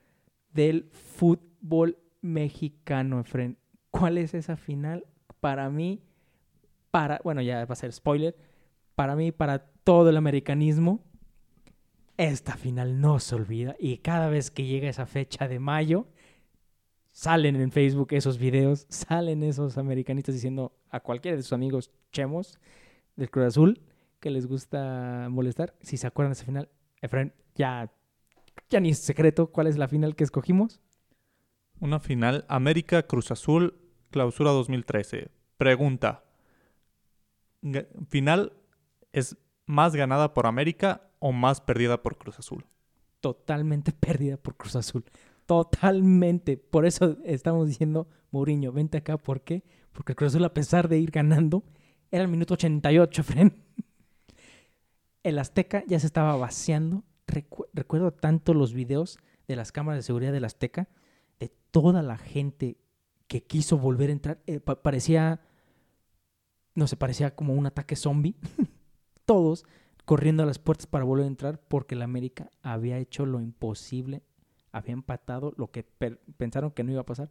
del fútbol mexicano, Efren. ¿Cuál es esa final? Para mí, para, bueno, ya va a ser spoiler, para mí, para todo el americanismo, esta final no se olvida y cada vez que llega esa fecha de mayo, salen en Facebook esos videos, salen esos americanistas diciendo a cualquiera de sus amigos chemos del Cruz Azul que les gusta molestar, si se acuerdan de esa final, Efraín, ya, ya ni es secreto cuál es la final que escogimos. Una final América Cruz Azul Clausura 2013. Pregunta. ¿Final es más ganada por América o más perdida por Cruz Azul? Totalmente perdida por Cruz Azul. Totalmente. Por eso estamos diciendo, Mourinho, vente acá. ¿Por qué? Porque Cruz Azul, a pesar de ir ganando, era el minuto 88, Fren. El Azteca ya se estaba vaciando. Recu- recuerdo tanto los videos de las cámaras de seguridad del Azteca, de toda la gente que quiso volver a entrar. Eh, pa- parecía, no sé, parecía como un ataque zombie. Todos corriendo a las puertas para volver a entrar porque el América había hecho lo imposible, había empatado lo que pensaron que no iba a pasar.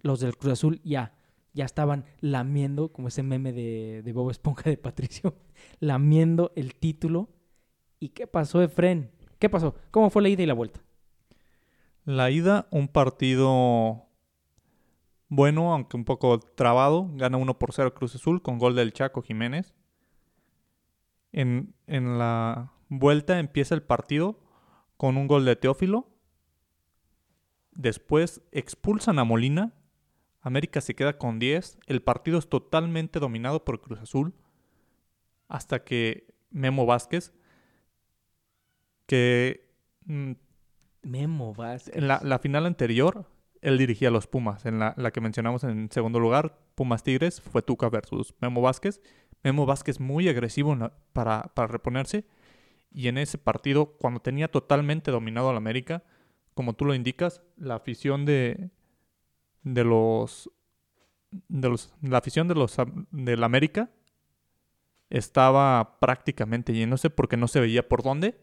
Los del Cruz Azul ya, ya estaban lamiendo, como ese meme de, de Bob Esponja de Patricio, lamiendo el título. ¿Y qué pasó, Efren? ¿Qué pasó? ¿Cómo fue la ida y la vuelta? La ida, un partido bueno, aunque un poco trabado. Gana 1 por 0 Cruz Azul con gol del Chaco Jiménez. En, en la vuelta empieza el partido con un gol de Teófilo. Después expulsan a Molina. América se queda con 10. El partido es totalmente dominado por Cruz Azul. Hasta que Memo Vázquez, que mm, Memo Vázquez. en la, la final anterior, él dirigía a los Pumas. En la, la que mencionamos en segundo lugar, Pumas Tigres, fue Tuca versus Memo Vázquez. Memo Vázquez muy agresivo para, para reponerse. Y en ese partido, cuando tenía totalmente dominado al América, como tú lo indicas, la afición de, de los. De los la afición de los del América estaba prácticamente yéndose porque no se veía por dónde.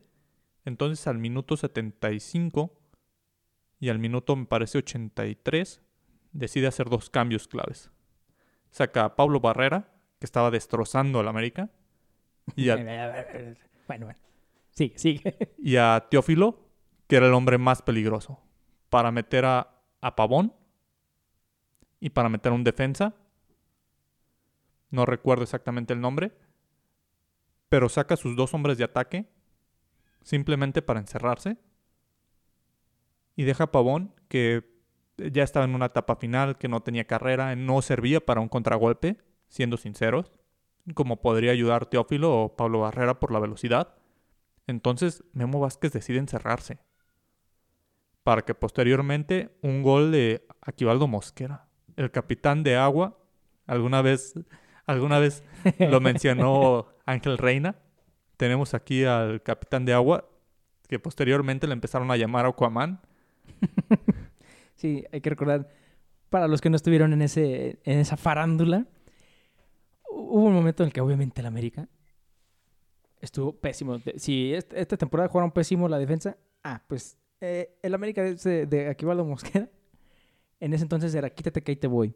Entonces al minuto 75 y al minuto me parece 83 decide hacer dos cambios claves. Saca a Pablo Barrera, que estaba destrozando al América, y a, Bueno, bueno. Sigue, sigue. y a Teófilo, que era el hombre más peligroso, para meter a, a Pavón y para meter a un defensa. No recuerdo exactamente el nombre, pero saca a sus dos hombres de ataque simplemente para encerrarse y deja a Pavón que ya estaba en una etapa final, que no tenía carrera, no servía para un contragolpe, siendo sinceros, como podría ayudar Teófilo o Pablo Barrera por la velocidad. Entonces Memo Vázquez decide encerrarse. Para que posteriormente un gol de Aquivaldo Mosquera, el capitán de agua, alguna vez, alguna vez lo mencionó Ángel Reina. Tenemos aquí al capitán de agua, que posteriormente le empezaron a llamar Aquaman. Sí, hay que recordar, para los que no estuvieron en, ese, en esa farándula, hubo un momento en el que obviamente el América estuvo pésimo. Si est- esta temporada jugaron pésimo la defensa, ah, pues eh, el América de, de Aquivaldo Mosquera, en ese entonces era quítate que ahí te voy.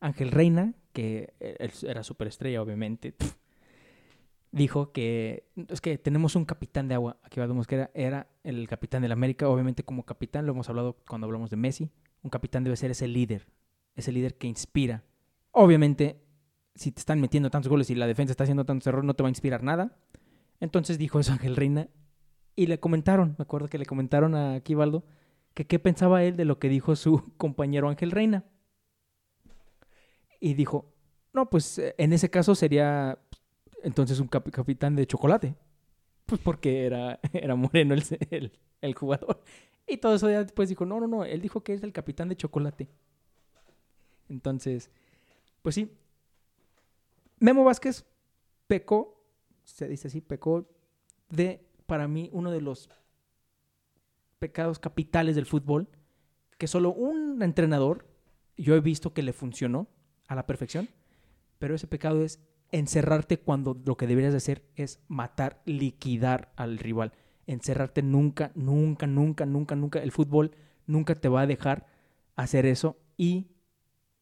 Ángel Reina, que eh, era superestrella obviamente, dijo que es que tenemos un capitán de agua. Aquivaldo Mosquera era el capitán del América, obviamente como capitán, lo hemos hablado cuando hablamos de Messi. Un capitán debe ser ese líder, ese líder que inspira. Obviamente, si te están metiendo tantos goles y la defensa está haciendo tantos errores, no te va a inspirar nada. Entonces dijo eso Ángel Reina y le comentaron, me acuerdo que le comentaron a Aquivaldo que qué pensaba él de lo que dijo su compañero Ángel Reina. Y dijo, no, pues eh, en ese caso sería entonces un cap- capitán de chocolate. Pues porque era, era moreno el, el, el jugador. Y todo eso ya después dijo, no, no, no, él dijo que es el capitán de chocolate. Entonces, pues sí. Memo Vázquez pecó, se dice así, pecó de, para mí, uno de los pecados capitales del fútbol, que solo un entrenador, yo he visto que le funcionó a la perfección, pero ese pecado es encerrarte cuando lo que deberías de hacer es matar, liquidar al rival. Encerrarte nunca, nunca, nunca, nunca, nunca. El fútbol nunca te va a dejar hacer eso y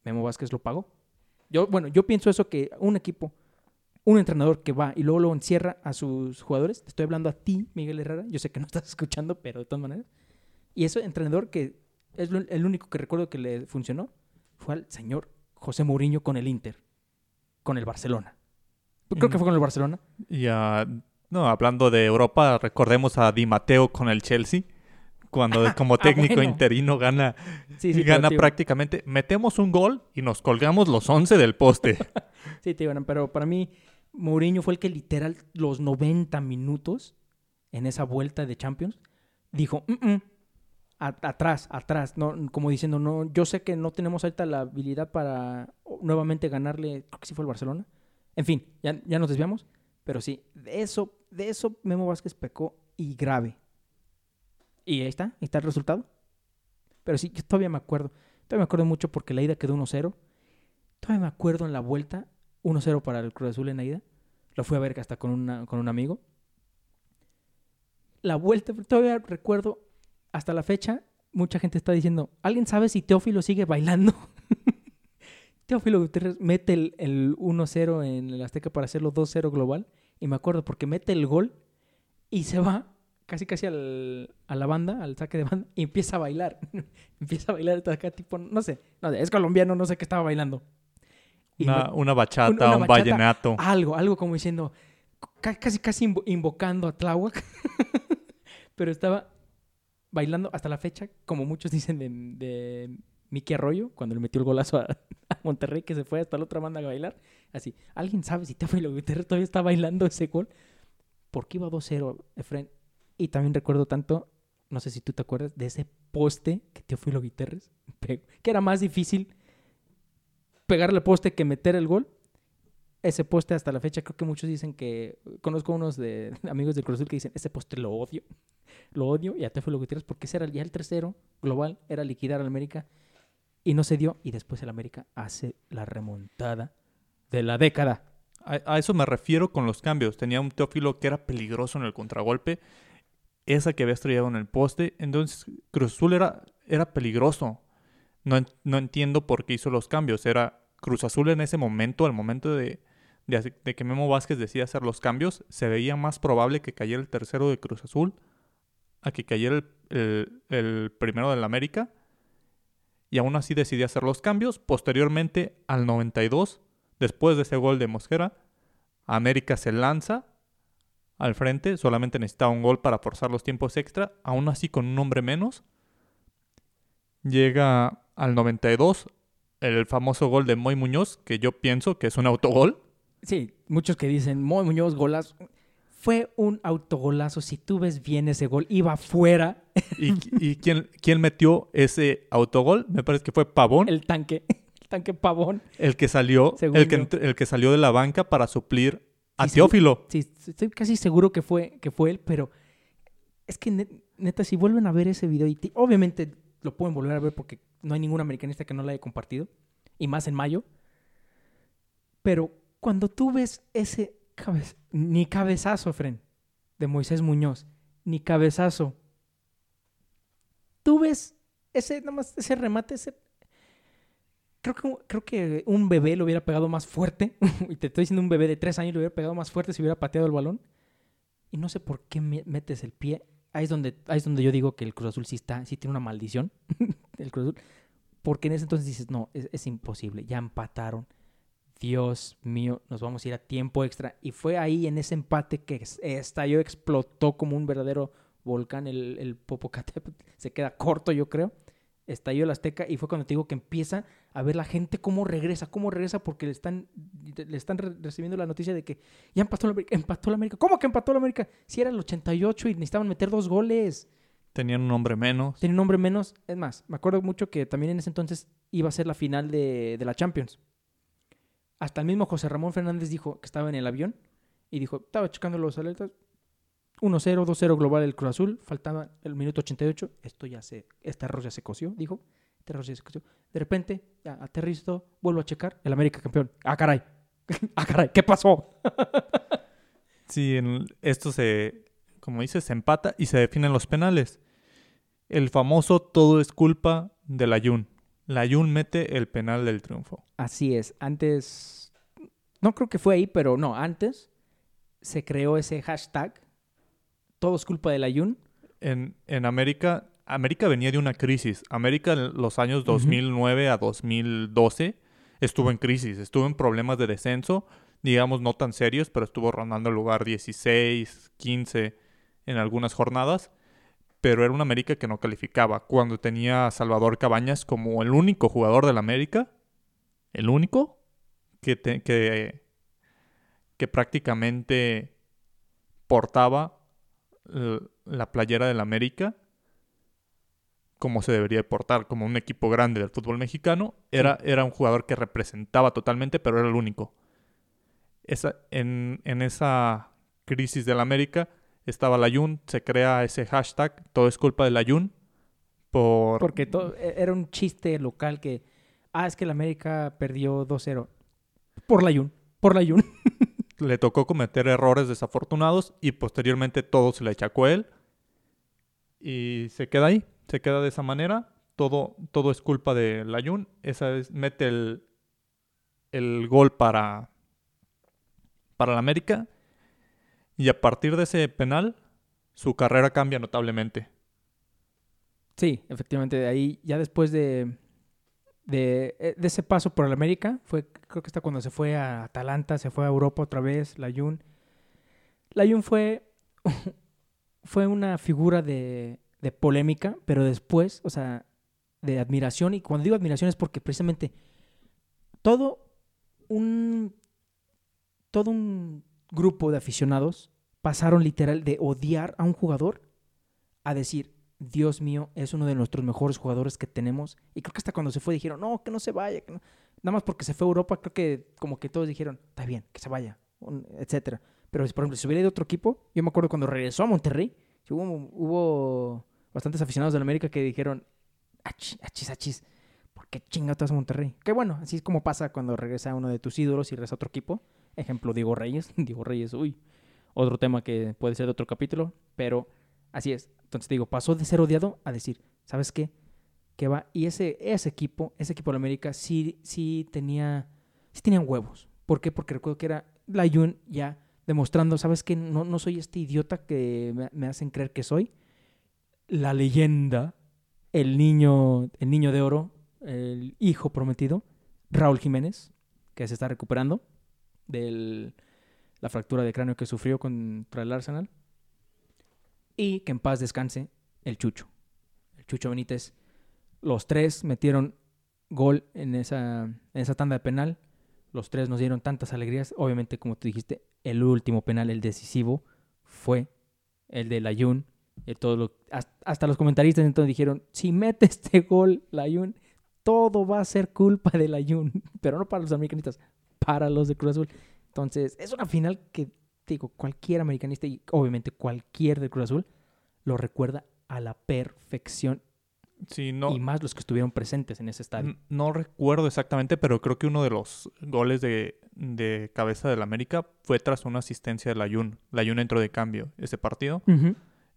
Memo Vázquez lo pagó. Yo, bueno, yo pienso eso que un equipo un entrenador que va y luego lo encierra a sus jugadores. Te estoy hablando a ti, Miguel Herrera. Yo sé que no estás escuchando, pero de todas maneras. Y ese entrenador que es el único que recuerdo que le funcionó fue al señor José Mourinho con el Inter, con el Barcelona. Creo que fue con el Barcelona. Y ah, no, hablando de Europa, recordemos a Di Matteo con el Chelsea. Cuando como técnico bueno. interino gana, Sí, sí, gana prácticamente. Metemos un gol y nos colgamos los 11 del poste. Sí, digo, pero para mí Mourinho fue el que literal los 90 minutos en esa vuelta de Champions dijo, "Mm, mm, atrás, atrás, no, como diciendo, no, yo sé que no tenemos ahorita la habilidad para nuevamente ganarle, creo que sí fue el Barcelona. En fin, ya, ya nos desviamos, pero sí, de eso, de eso Memo Vázquez pecó y grave. Y ahí está, ahí está el resultado. Pero sí, yo todavía me acuerdo, todavía me acuerdo mucho porque la ida quedó 1-0. Todavía me acuerdo en la vuelta, 1-0 para el Cruz Azul en la ida. Lo fui a ver hasta con, una, con un amigo. La vuelta, todavía recuerdo, hasta la fecha, mucha gente está diciendo, ¿alguien sabe si Teófilo sigue bailando? Teófilo Gutiérrez mete el, el 1-0 en el Azteca para hacerlo 2-0 global. Y me acuerdo porque mete el gol y se va casi casi al- a la banda, al saque de banda, y empieza a bailar. empieza a bailar hasta acá, tipo, no sé, no sé, es colombiano, no sé qué estaba bailando. Y Una, me- una bachata, una- un vallenato. algo, algo como diciendo, ca- casi casi invo- invocando a Tláhuac, pero estaba bailando hasta la fecha, como muchos dicen de, de Miki Arroyo, cuando le metió el golazo a, a Monterrey, que se fue hasta la otra banda a bailar. Así, ¿alguien sabe si Teófilo Gutiérrez todavía está bailando ese gol? Porque iba 2-0, Efren. Y también recuerdo tanto, no sé si tú te acuerdas, de ese poste que Teófilo Gutiérrez pegó, que era más difícil pegarle al poste que meter el gol. Ese poste hasta la fecha, creo que muchos dicen que. Conozco unos de amigos del Cruz Azul que dicen: Ese poste lo odio. Lo odio. Y a Teófilo Gutiérrez, porque ese era ya el tercero global, era liquidar al América. Y no se dio. Y después el América hace la remontada de la década. A, eso me refiero con los cambios. Tenía un Teófilo que era peligroso en el contragolpe. Esa que había estrellado en el poste. Entonces, Cruz Azul era, era peligroso. No, no entiendo por qué hizo los cambios. Era Cruz Azul en ese momento, al momento de, de, que Memo Vázquez decía hacer los cambios, se veía más probable que cayera el tercero de Cruz Azul a que cayera el, el- el primero del América. Y aún así decidí hacer los cambios. Posteriormente, al 92, después de ese gol de Mosquera, América se lanza al frente, solamente necesitaba un gol para forzar los tiempos extra, aún así con un hombre menos. Llega al 92 el famoso gol de Moy Muñoz, que yo pienso que es un autogol. Sí, muchos que dicen: Moy Muñoz, golazo. Fue un autogolazo. Si tú ves bien ese gol, iba fuera ¿Y, y quién, quién metió ese autogol? Me parece que fue Pavón, el, tanque. El tanque pavón. que salió, el que, entr- el que salió de la banca para suplir a Sí. Teófilo. Sí, estoy casi seguro que fue, que fue él, pero es que ne- neta, si vuelven a ver ese video, y obviamente lo pueden volver a ver porque no hay ningún americanista que no lo haya compartido, y más en mayo, pero cuando tú ves ese ni cabezazo, Fren, de Moisés Muñoz, ni cabezazo, tú ves ese, nada ese remate, ese... Creo que, creo que un bebé lo hubiera pegado más fuerte. y te estoy diciendo un bebé de tres años lo hubiera pegado más fuerte si hubiera pateado el balón. Y no sé por qué me- metes el pie. Ahí es donde, ahí es donde yo digo que el Cruz Azul sí está, sí tiene una maldición. el Cruz Azul. Porque en ese entonces dices, no, es imposible. Ya empataron. Dios mío, nos vamos a ir a tiempo extra. Y fue ahí en ese empate que es- estalló, explotó como un verdadero volcán el, el Popocatépetl. Se queda corto, yo creo. Estalló el Azteca y fue cuando te digo que empieza a ver la gente cómo regresa, cómo regresa porque le están, le están re- recibiendo la noticia de que ya empató la América. Empató la América. ¿Cómo que empató la América? Si era el 88 y necesitaban meter dos goles. Tenían un hombre menos. Tenía un nombre menos. Es más, me acuerdo mucho que también en ese entonces iba a ser la final de, de la Champions. Hasta el mismo José Ramón Fernández dijo que estaba en el avión y dijo, estaba checando los alertas. 1-0, 2-0 global el Cruz Azul. Faltaba el minuto 88. Esto ya se, este arroz ya se coció, dijo. Este arroz ya se coció. De repente, ya aterrizo, vuelvo a checar. El América campeón. Ah, caray. ah, caray. ¿Qué pasó? Sí, esto se, como dices, se empata y se definen los penales. El famoso todo es culpa del Ayun. La Ayun mete el penal del triunfo. Así es. Antes, no creo que fue ahí, pero no, antes se creó ese hashtag, todo es culpa del Ayun. En, en América, América venía de una crisis. América en los años 2009 a 2012 estuvo en crisis, estuvo en problemas de descenso, digamos no tan serios, pero estuvo rondando el lugar 16, 15 en algunas jornadas. Pero era una América que no calificaba. Cuando tenía a Salvador Cabañas como el único jugador del América, el único, que, que, que prácticamente portaba la playera del América como se debería portar, como un equipo grande del fútbol mexicano. Era, era un jugador que representaba totalmente, pero era el único. Esa, en, en esa crisis del América estaba la Jun, se crea ese hashtag, todo es culpa de la Jun. Por... Porque todo, e, era un chiste local que, ah, es que el América perdió 2-0. Por la Jun, por la Jun. le tocó cometer errores desafortunados y posteriormente todo se le echacó a él. Y se queda ahí, se queda de esa manera. Todo, todo es culpa de Layun. Esa es, mete el, el gol para, para la América. Y a partir de ese penal, su carrera cambia notablemente. Sí, efectivamente. De ahí, ya después de, de, eh, de, ese paso por el América, fue, creo que está cuando se fue a Atalanta, se fue a Europa otra vez, Layun. Layun fue, fue una figura de, de polémica, pero después, o sea, de admiración. Y cuando digo admiración es porque precisamente todo un, todo un grupo de aficionados pasaron literal de odiar a un jugador a decir, Dios mío, es uno de nuestros mejores jugadores que tenemos. Y creo que hasta cuando se fue dijeron, no, que no se vaya. Que Nada más porque se fue a Europa, creo que como que todos dijeron, está bien, que se vaya, etcétera. Pero, por ejemplo, si hubiera ido otro equipo, yo me acuerdo cuando regresó a Monterrey, hubo, hubo bastantes aficionados de la América que dijeron, achis, achis, achis, ¿por qué chingados a Monterrey? Que bueno, así es como pasa cuando regresa uno de tus ídolos y regresa a otro equipo. Ejemplo, Diego Reyes. Diego Reyes, uy, otro tema que puede ser de otro capítulo, pero así es. Entonces digo, pasó de ser odiado a decir, ¿sabes qué? Que va. Y ese, ese equipo, ese equipo de América, sí, sí tenía, sí tenían huevos. ¿Por qué? Porque recuerdo que era la Jun ya demostrando, ¿sabes qué? No, no soy este idiota que me, me, hacen creer que soy. La leyenda, el niño, el niño de oro, el hijo prometido, Raúl Jiménez, que se está recuperando de la fractura de cráneo que sufrió contra el Arsenal y que en paz descanse el Chucho. El Chucho Benítez. Los tres metieron gol en esa, en esa tanda de penal. Los tres nos dieron tantas alegrías. Obviamente, como tú dijiste, el último penal, el decisivo, fue el de Layun. Todo hasta los comentaristas entonces dijeron, si mete este gol, Layun, todo va a ser culpa de Layun. Pero no para los americanistas, para los de Cruz Azul. Entonces, es una final que digo, cualquier americanista y obviamente cualquier de Cruz Azul lo recuerda a la perfección. Sí, no, y más los que estuvieron presentes en ese estadio. No recuerdo exactamente, pero creo que uno de los goles de, de cabeza del América fue tras una asistencia de Layun. Layun entró de cambio ese partido.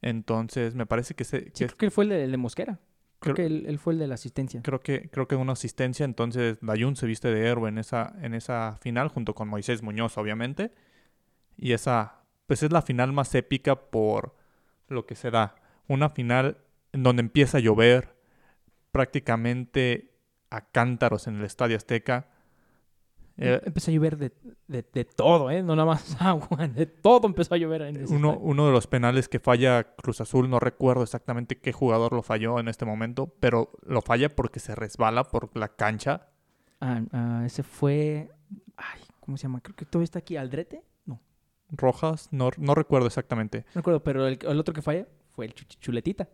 Entonces, me parece que... Se, que creo que fue el de, el de Mosquera. Creo, que él, él, fue el de la asistencia. Creo que, creo que una asistencia, entonces Layun se viste de héroe en esa, en esa final, junto con Moisés Muñoz, obviamente. Y esa, pues es la final más épica por lo que se da. Una final en donde empieza a llover prácticamente a cántaros en el Estadio Azteca. Eh, empezó a llover de, de, todo, ¿eh? No nada más agua, de todo empezó a llover en ese uno, uno de los penales que falla Cruz Azul, no recuerdo exactamente qué jugador lo falló en este momento, pero lo falla porque se resbala por la cancha. Ah, ah ese fue... Ay, ¿cómo se llama? Creo que todavía está aquí, Aldrete. Rojas, no, no recuerdo exactamente. No recuerdo, pero el, otro que falla fue el Chuletita.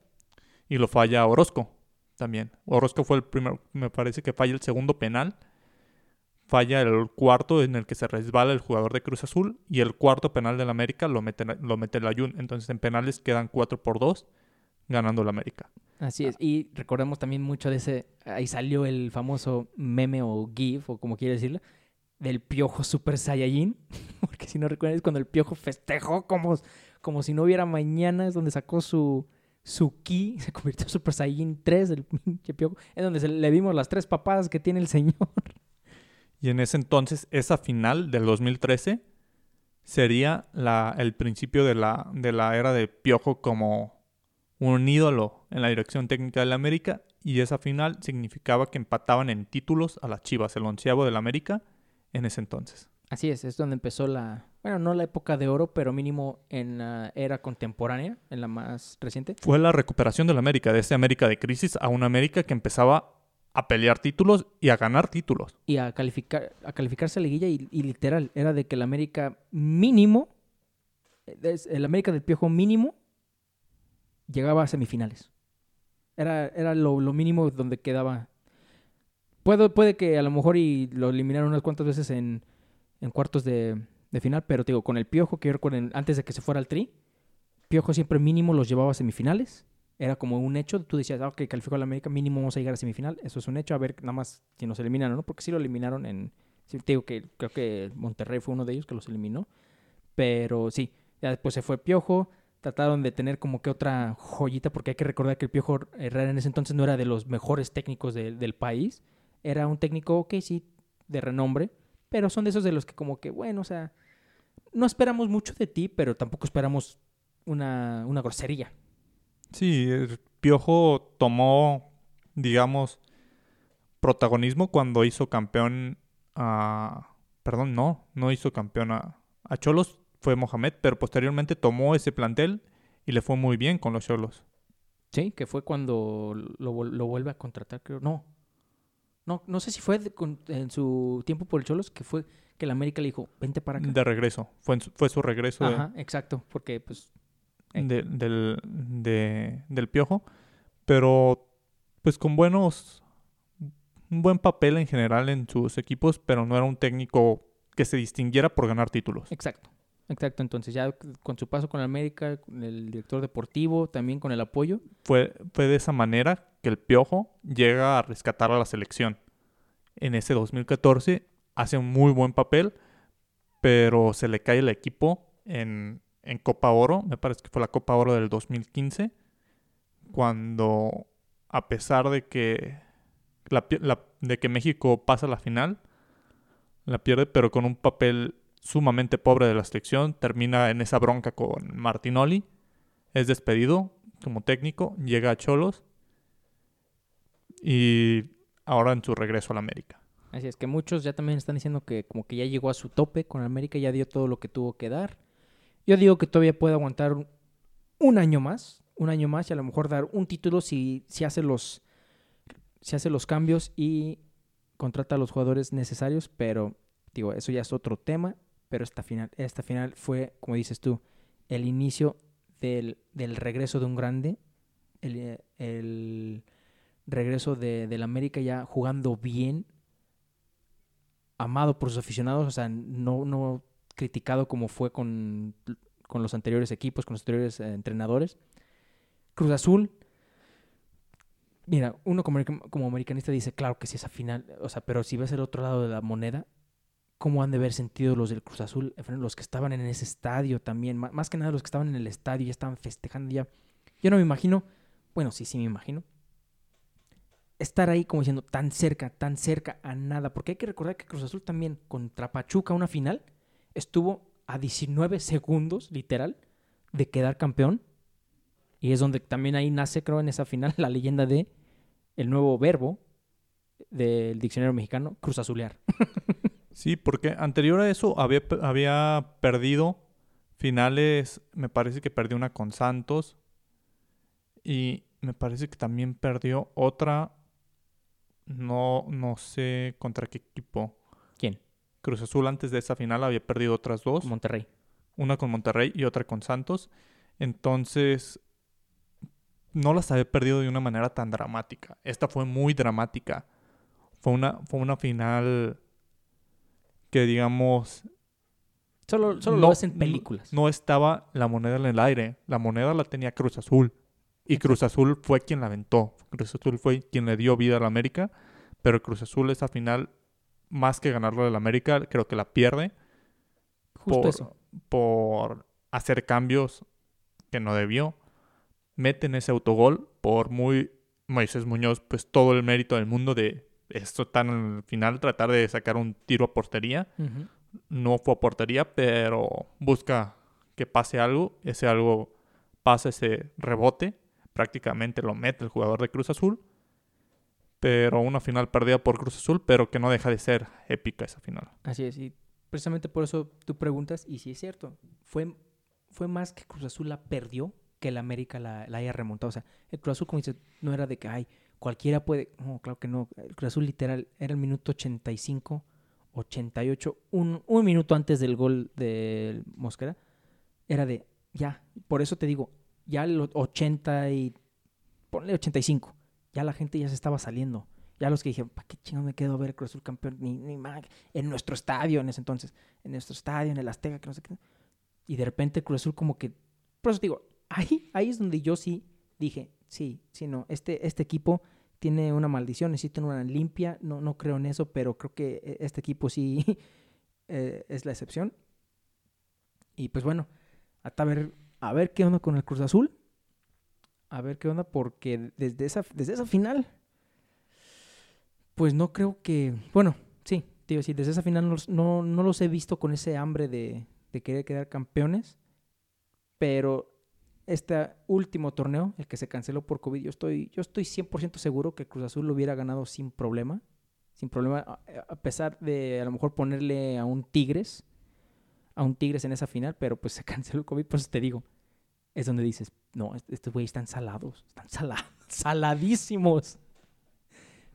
Y lo falla Orozco también. Orozco fue el primero, me parece que falla el segundo penal. Falla el cuarto en el que se resbala el jugador de Cruz Azul. Y el cuarto penal del América lo mete, lo mete el Ayun. Entonces en penales quedan 4 por 2 ganando el América. Así es. Y recordemos también mucho de ese. Ahí salió el famoso meme o GIF, o como quiere decirlo, del piojo Super Saiyajin. Porque si no recuerdas, cuando el piojo festejó como, como si no hubiera mañana, es donde sacó su, su ki, se convirtió en Super Saiyajin 3, el pinche piojo. Es donde le vimos las tres papadas que tiene el señor. Y en ese entonces, esa final del 2013 sería la, el principio de la, de la era de Piojo como un ídolo en la dirección técnica del América. Y esa final significaba que empataban en títulos a las Chivas, el onceavo del América, en ese entonces. Así es, es donde empezó la, bueno, no la época de oro, pero mínimo en la era contemporánea, en la más reciente. Fue la recuperación del América, de ese América de crisis a una América que empezaba a pelear títulos y a ganar títulos. Y a calificar, a calificarse a liguilla y, literal, era de que el América mínimo, el América del Piojo mínimo, llegaba a semifinales. Era, era lo, mínimo donde quedaba. Puede, puede que a lo mejor y lo eliminaron unas cuantas veces en, en cuartos de, final, pero digo, con el Piojo, que antes de que se fuera al Tri, Piojo siempre mínimo los llevaba a semifinales. Era como un hecho. Tú decías, ah, ok, calificó al América, mínimo vamos a llegar a semifinal. Eso es un hecho. A ver, nada más si nos eliminan o no, porque sí lo eliminaron en. te digo que creo que Monterrey fue uno de ellos que los eliminó. Pero sí, ya después se fue Piojo. Trataron de tener como que otra joyita, porque hay que recordar que el Piojo Herrera en ese entonces no era de los mejores técnicos de- del país. Era un técnico, ok, sí, de renombre, pero son de esos de los que como que, bueno, o sea, no esperamos mucho de ti, pero tampoco esperamos una, una grosería. Sí, el Piojo tomó, digamos, protagonismo cuando hizo campeón a... Perdón, no, no hizo campeón a, a Cholos, fue Mohamed, pero posteriormente tomó ese plantel y le fue muy bien con los Cholos. Sí, que fue cuando lo, lo vuelve a contratar, creo. No. No, no sé si fue de- con- en su tiempo por el Cholos, que fue que el América le dijo, vente para acá. De regreso, fue, en su- fue su regreso de- Ajá, exacto, porque pues. De- del, de- del Piojo, pero pues con buenos, un buen papel en general en sus equipos, pero no era un técnico que se distinguiera por ganar títulos. Exacto, exacto. Entonces ya con su paso con América, con el director deportivo, también con el apoyo. Fue, fue de esa manera que el Piojo llega a rescatar a la selección. En ese 2014 hace un muy buen papel, pero se le cae el equipo en, en Copa Oro, me parece que fue la Copa Oro del 2015, cuando a pesar de que, la de que México pasa a la final, la pierde, pero con un papel sumamente pobre de la selección, termina en esa bronca con Martinoli, es despedido como técnico, llega a Cholos y ahora en su regreso a la América. Así es que muchos ya también están diciendo que como que ya llegó a su tope con América, ya dio todo lo que tuvo que dar. Yo digo que todavía puede aguantar un, año más, un año más y a lo mejor dar un título si, si hace los si hace los cambios y contrata a los jugadores necesarios, pero digo, eso ya es otro tema, pero esta final, esta final fue, como dices tú, el inicio del, del regreso de un grande, el, el regreso de, del América ya jugando bien, amado por sus aficionados, o sea, no, no criticado como fue con, con los anteriores equipos, con los anteriores eh, entrenadores. Cruz Azul, mira, uno como, como americanista dice, claro que sí, esa final, o sea, pero si ves el otro lado de la moneda, ¿cómo han de haber sentido los del Cruz Azul? Los que estaban en ese estadio también, ma- más que nada los que estaban en el estadio, ya estaban festejando ya. Yo no me imagino, bueno, sí, sí me imagino, estar ahí como diciendo tan cerca, tan cerca a nada. Porque hay que recordar que Cruz Azul también contra Pachuca, una final, estuvo a 19 segundos, literal, de quedar campeón. Y es donde también ahí nace, creo, en esa final, la leyenda de el nuevo verbo del diccionario mexicano, Cruz Azulear. Sí, porque anterior a eso había, había perdido finales, me parece que perdió una con Santos y me parece que también perdió otra, no, no sé contra qué equipo. Cruz Azul antes de esa final había perdido otras dos, Monterrey. una con Monterrey y otra con Santos. Entonces, no las había perdido de una manera tan dramática. Esta fue muy dramática. Fue una, fue una final que, digamos, Solo, solo no- lo ves en no- películas. No estaba la moneda en el aire. La moneda la tenía Cruz Azul. Y Cruz Azul fue quien la aventó. Cruz Azul fue quien le dio vida a la América. Pero Cruz Azul esa final, más que ganarlo del América, creo que la pierde Justo por, eso. por hacer cambios que no debió. Meten ese autogol por muy Moisés Muñoz, pues todo el mérito del mundo de esto tan al final, tratar de sacar un tiro a portería. No fue a portería, pero busca que pase algo. Ese algo pasa ese rebote. Prácticamente lo mete el jugador de Cruz Azul. Pero una final perdida por Cruz Azul, pero que no deja de ser épica esa final. Así es, y precisamente por eso tú preguntas, y sí es cierto, fue, fue más que Cruz Azul la perdió que el América la, la haya remontado. O sea, el Cruz Azul, como dices, no era de que, ay, cualquiera puede. No, claro que no. El Cruz Azul literal era el minuto 85, 88, un, un minuto antes del gol del Mosquera. Era de, ya, por eso te digo, ya el 80 y. Ponle 85. Ya la gente ya se estaba saliendo. Ya los que dijeron, ¿para qué chingado me quedo a ver el Cruz Azul campeón? Ni, ni más. En nuestro estadio en ese entonces. En nuestro estadio, en el Azteca, que no sé qué. Y de repente el Cruz Azul como que... Por eso digo, ahí, ahí es donde yo sí dije, sí, sí, no. Este, este equipo tiene una maldición, necesita una limpia. No, no creo en eso, pero creo que eh, este equipo sí eh, es la excepción. Y pues bueno, hasta ver, a ver qué onda con el Cruz Azul. A ver qué onda, porque desde esa, desde esa final, pues no creo que. Bueno, sí, te iba desde esa final no, no, no los he visto con ese hambre de, de querer quedar campeones. Pero este último torneo, el que se canceló por COVID, yo estoy, yo estoy 100% seguro que Cruz Azul lo hubiera ganado sin problema. Sin problema, a, pesar de a lo mejor ponerle a un Tigres, a un Tigres en esa final, pero pues se canceló el COVID, por eso te digo, es donde dices, no, est- estos güeyes están salados, están sala- saladísimos.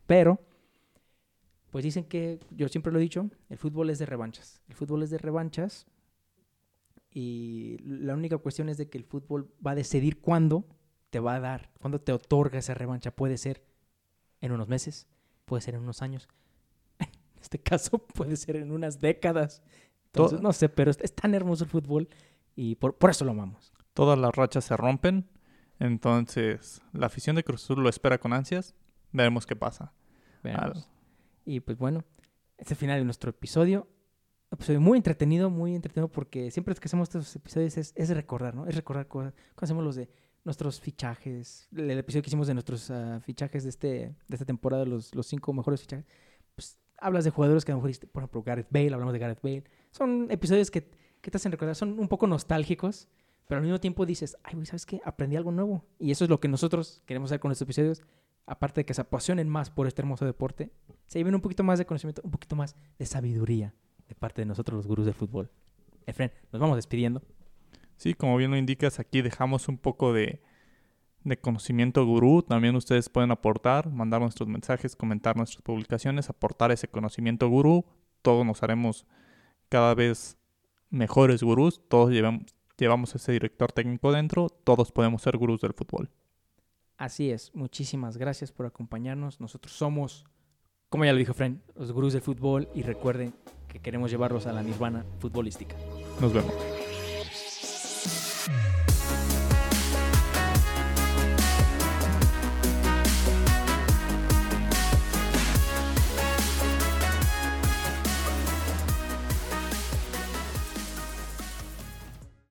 Pero, pues dicen que, yo siempre lo he dicho, el fútbol es de revanchas. El fútbol es de revanchas y la única cuestión es de que el fútbol va a decidir cuándo te va a dar, cuándo te otorga esa revancha. Puede ser en unos meses, puede ser en unos años. En este caso puede ser en unas décadas. Entonces, no sé, pero es, es tan hermoso el fútbol y por, por eso lo amamos. Todas las rachas se rompen. Entonces, la afición de Cruz Azul lo espera con ansias. Veremos qué pasa. Veamos. Y pues bueno, este es el final de nuestro episodio. Episodio muy entretenido, muy entretenido porque siempre que hacemos estos episodios es, es recordar, ¿no? Es recordar cosas. Cuando hacemos los de nuestros fichajes, el episodio que hicimos de nuestros ah, fichajes de, este, de esta temporada, los, los cinco mejores fichajes, pues hablas de jugadores que a lo mejor, por ejemplo, Gareth Bale, hablamos de Gareth Bale. Son episodios que, que te hacen recordar, son un poco nostálgicos, pero al mismo tiempo dices, ay, güey, ¿sabes qué? Aprendí algo nuevo. Y eso es lo que nosotros queremos hacer con estos episodios, aparte de que se apasionen más por este hermoso deporte, se lleven un poquito más de conocimiento, un poquito más de sabiduría de parte de nosotros los gurús del fútbol. Efren, nos vamos despidiendo. Sí, como bien lo indicas, aquí dejamos un poco de, de conocimiento gurú. También ustedes pueden aportar, mandar nuestros mensajes, comentar nuestras publicaciones, aportar ese conocimiento gurú. Todos nos haremos cada vez mejores gurús. Todos llevamos, llevamos ese director técnico dentro. Todos podemos ser gurús del fútbol. Así es, muchísimas gracias por acompañarnos. Nosotros somos, como ya lo dijo Fren, los gurús del fútbol y recuerden que queremos llevarlos a la nirvana futbolística. Nos vemos.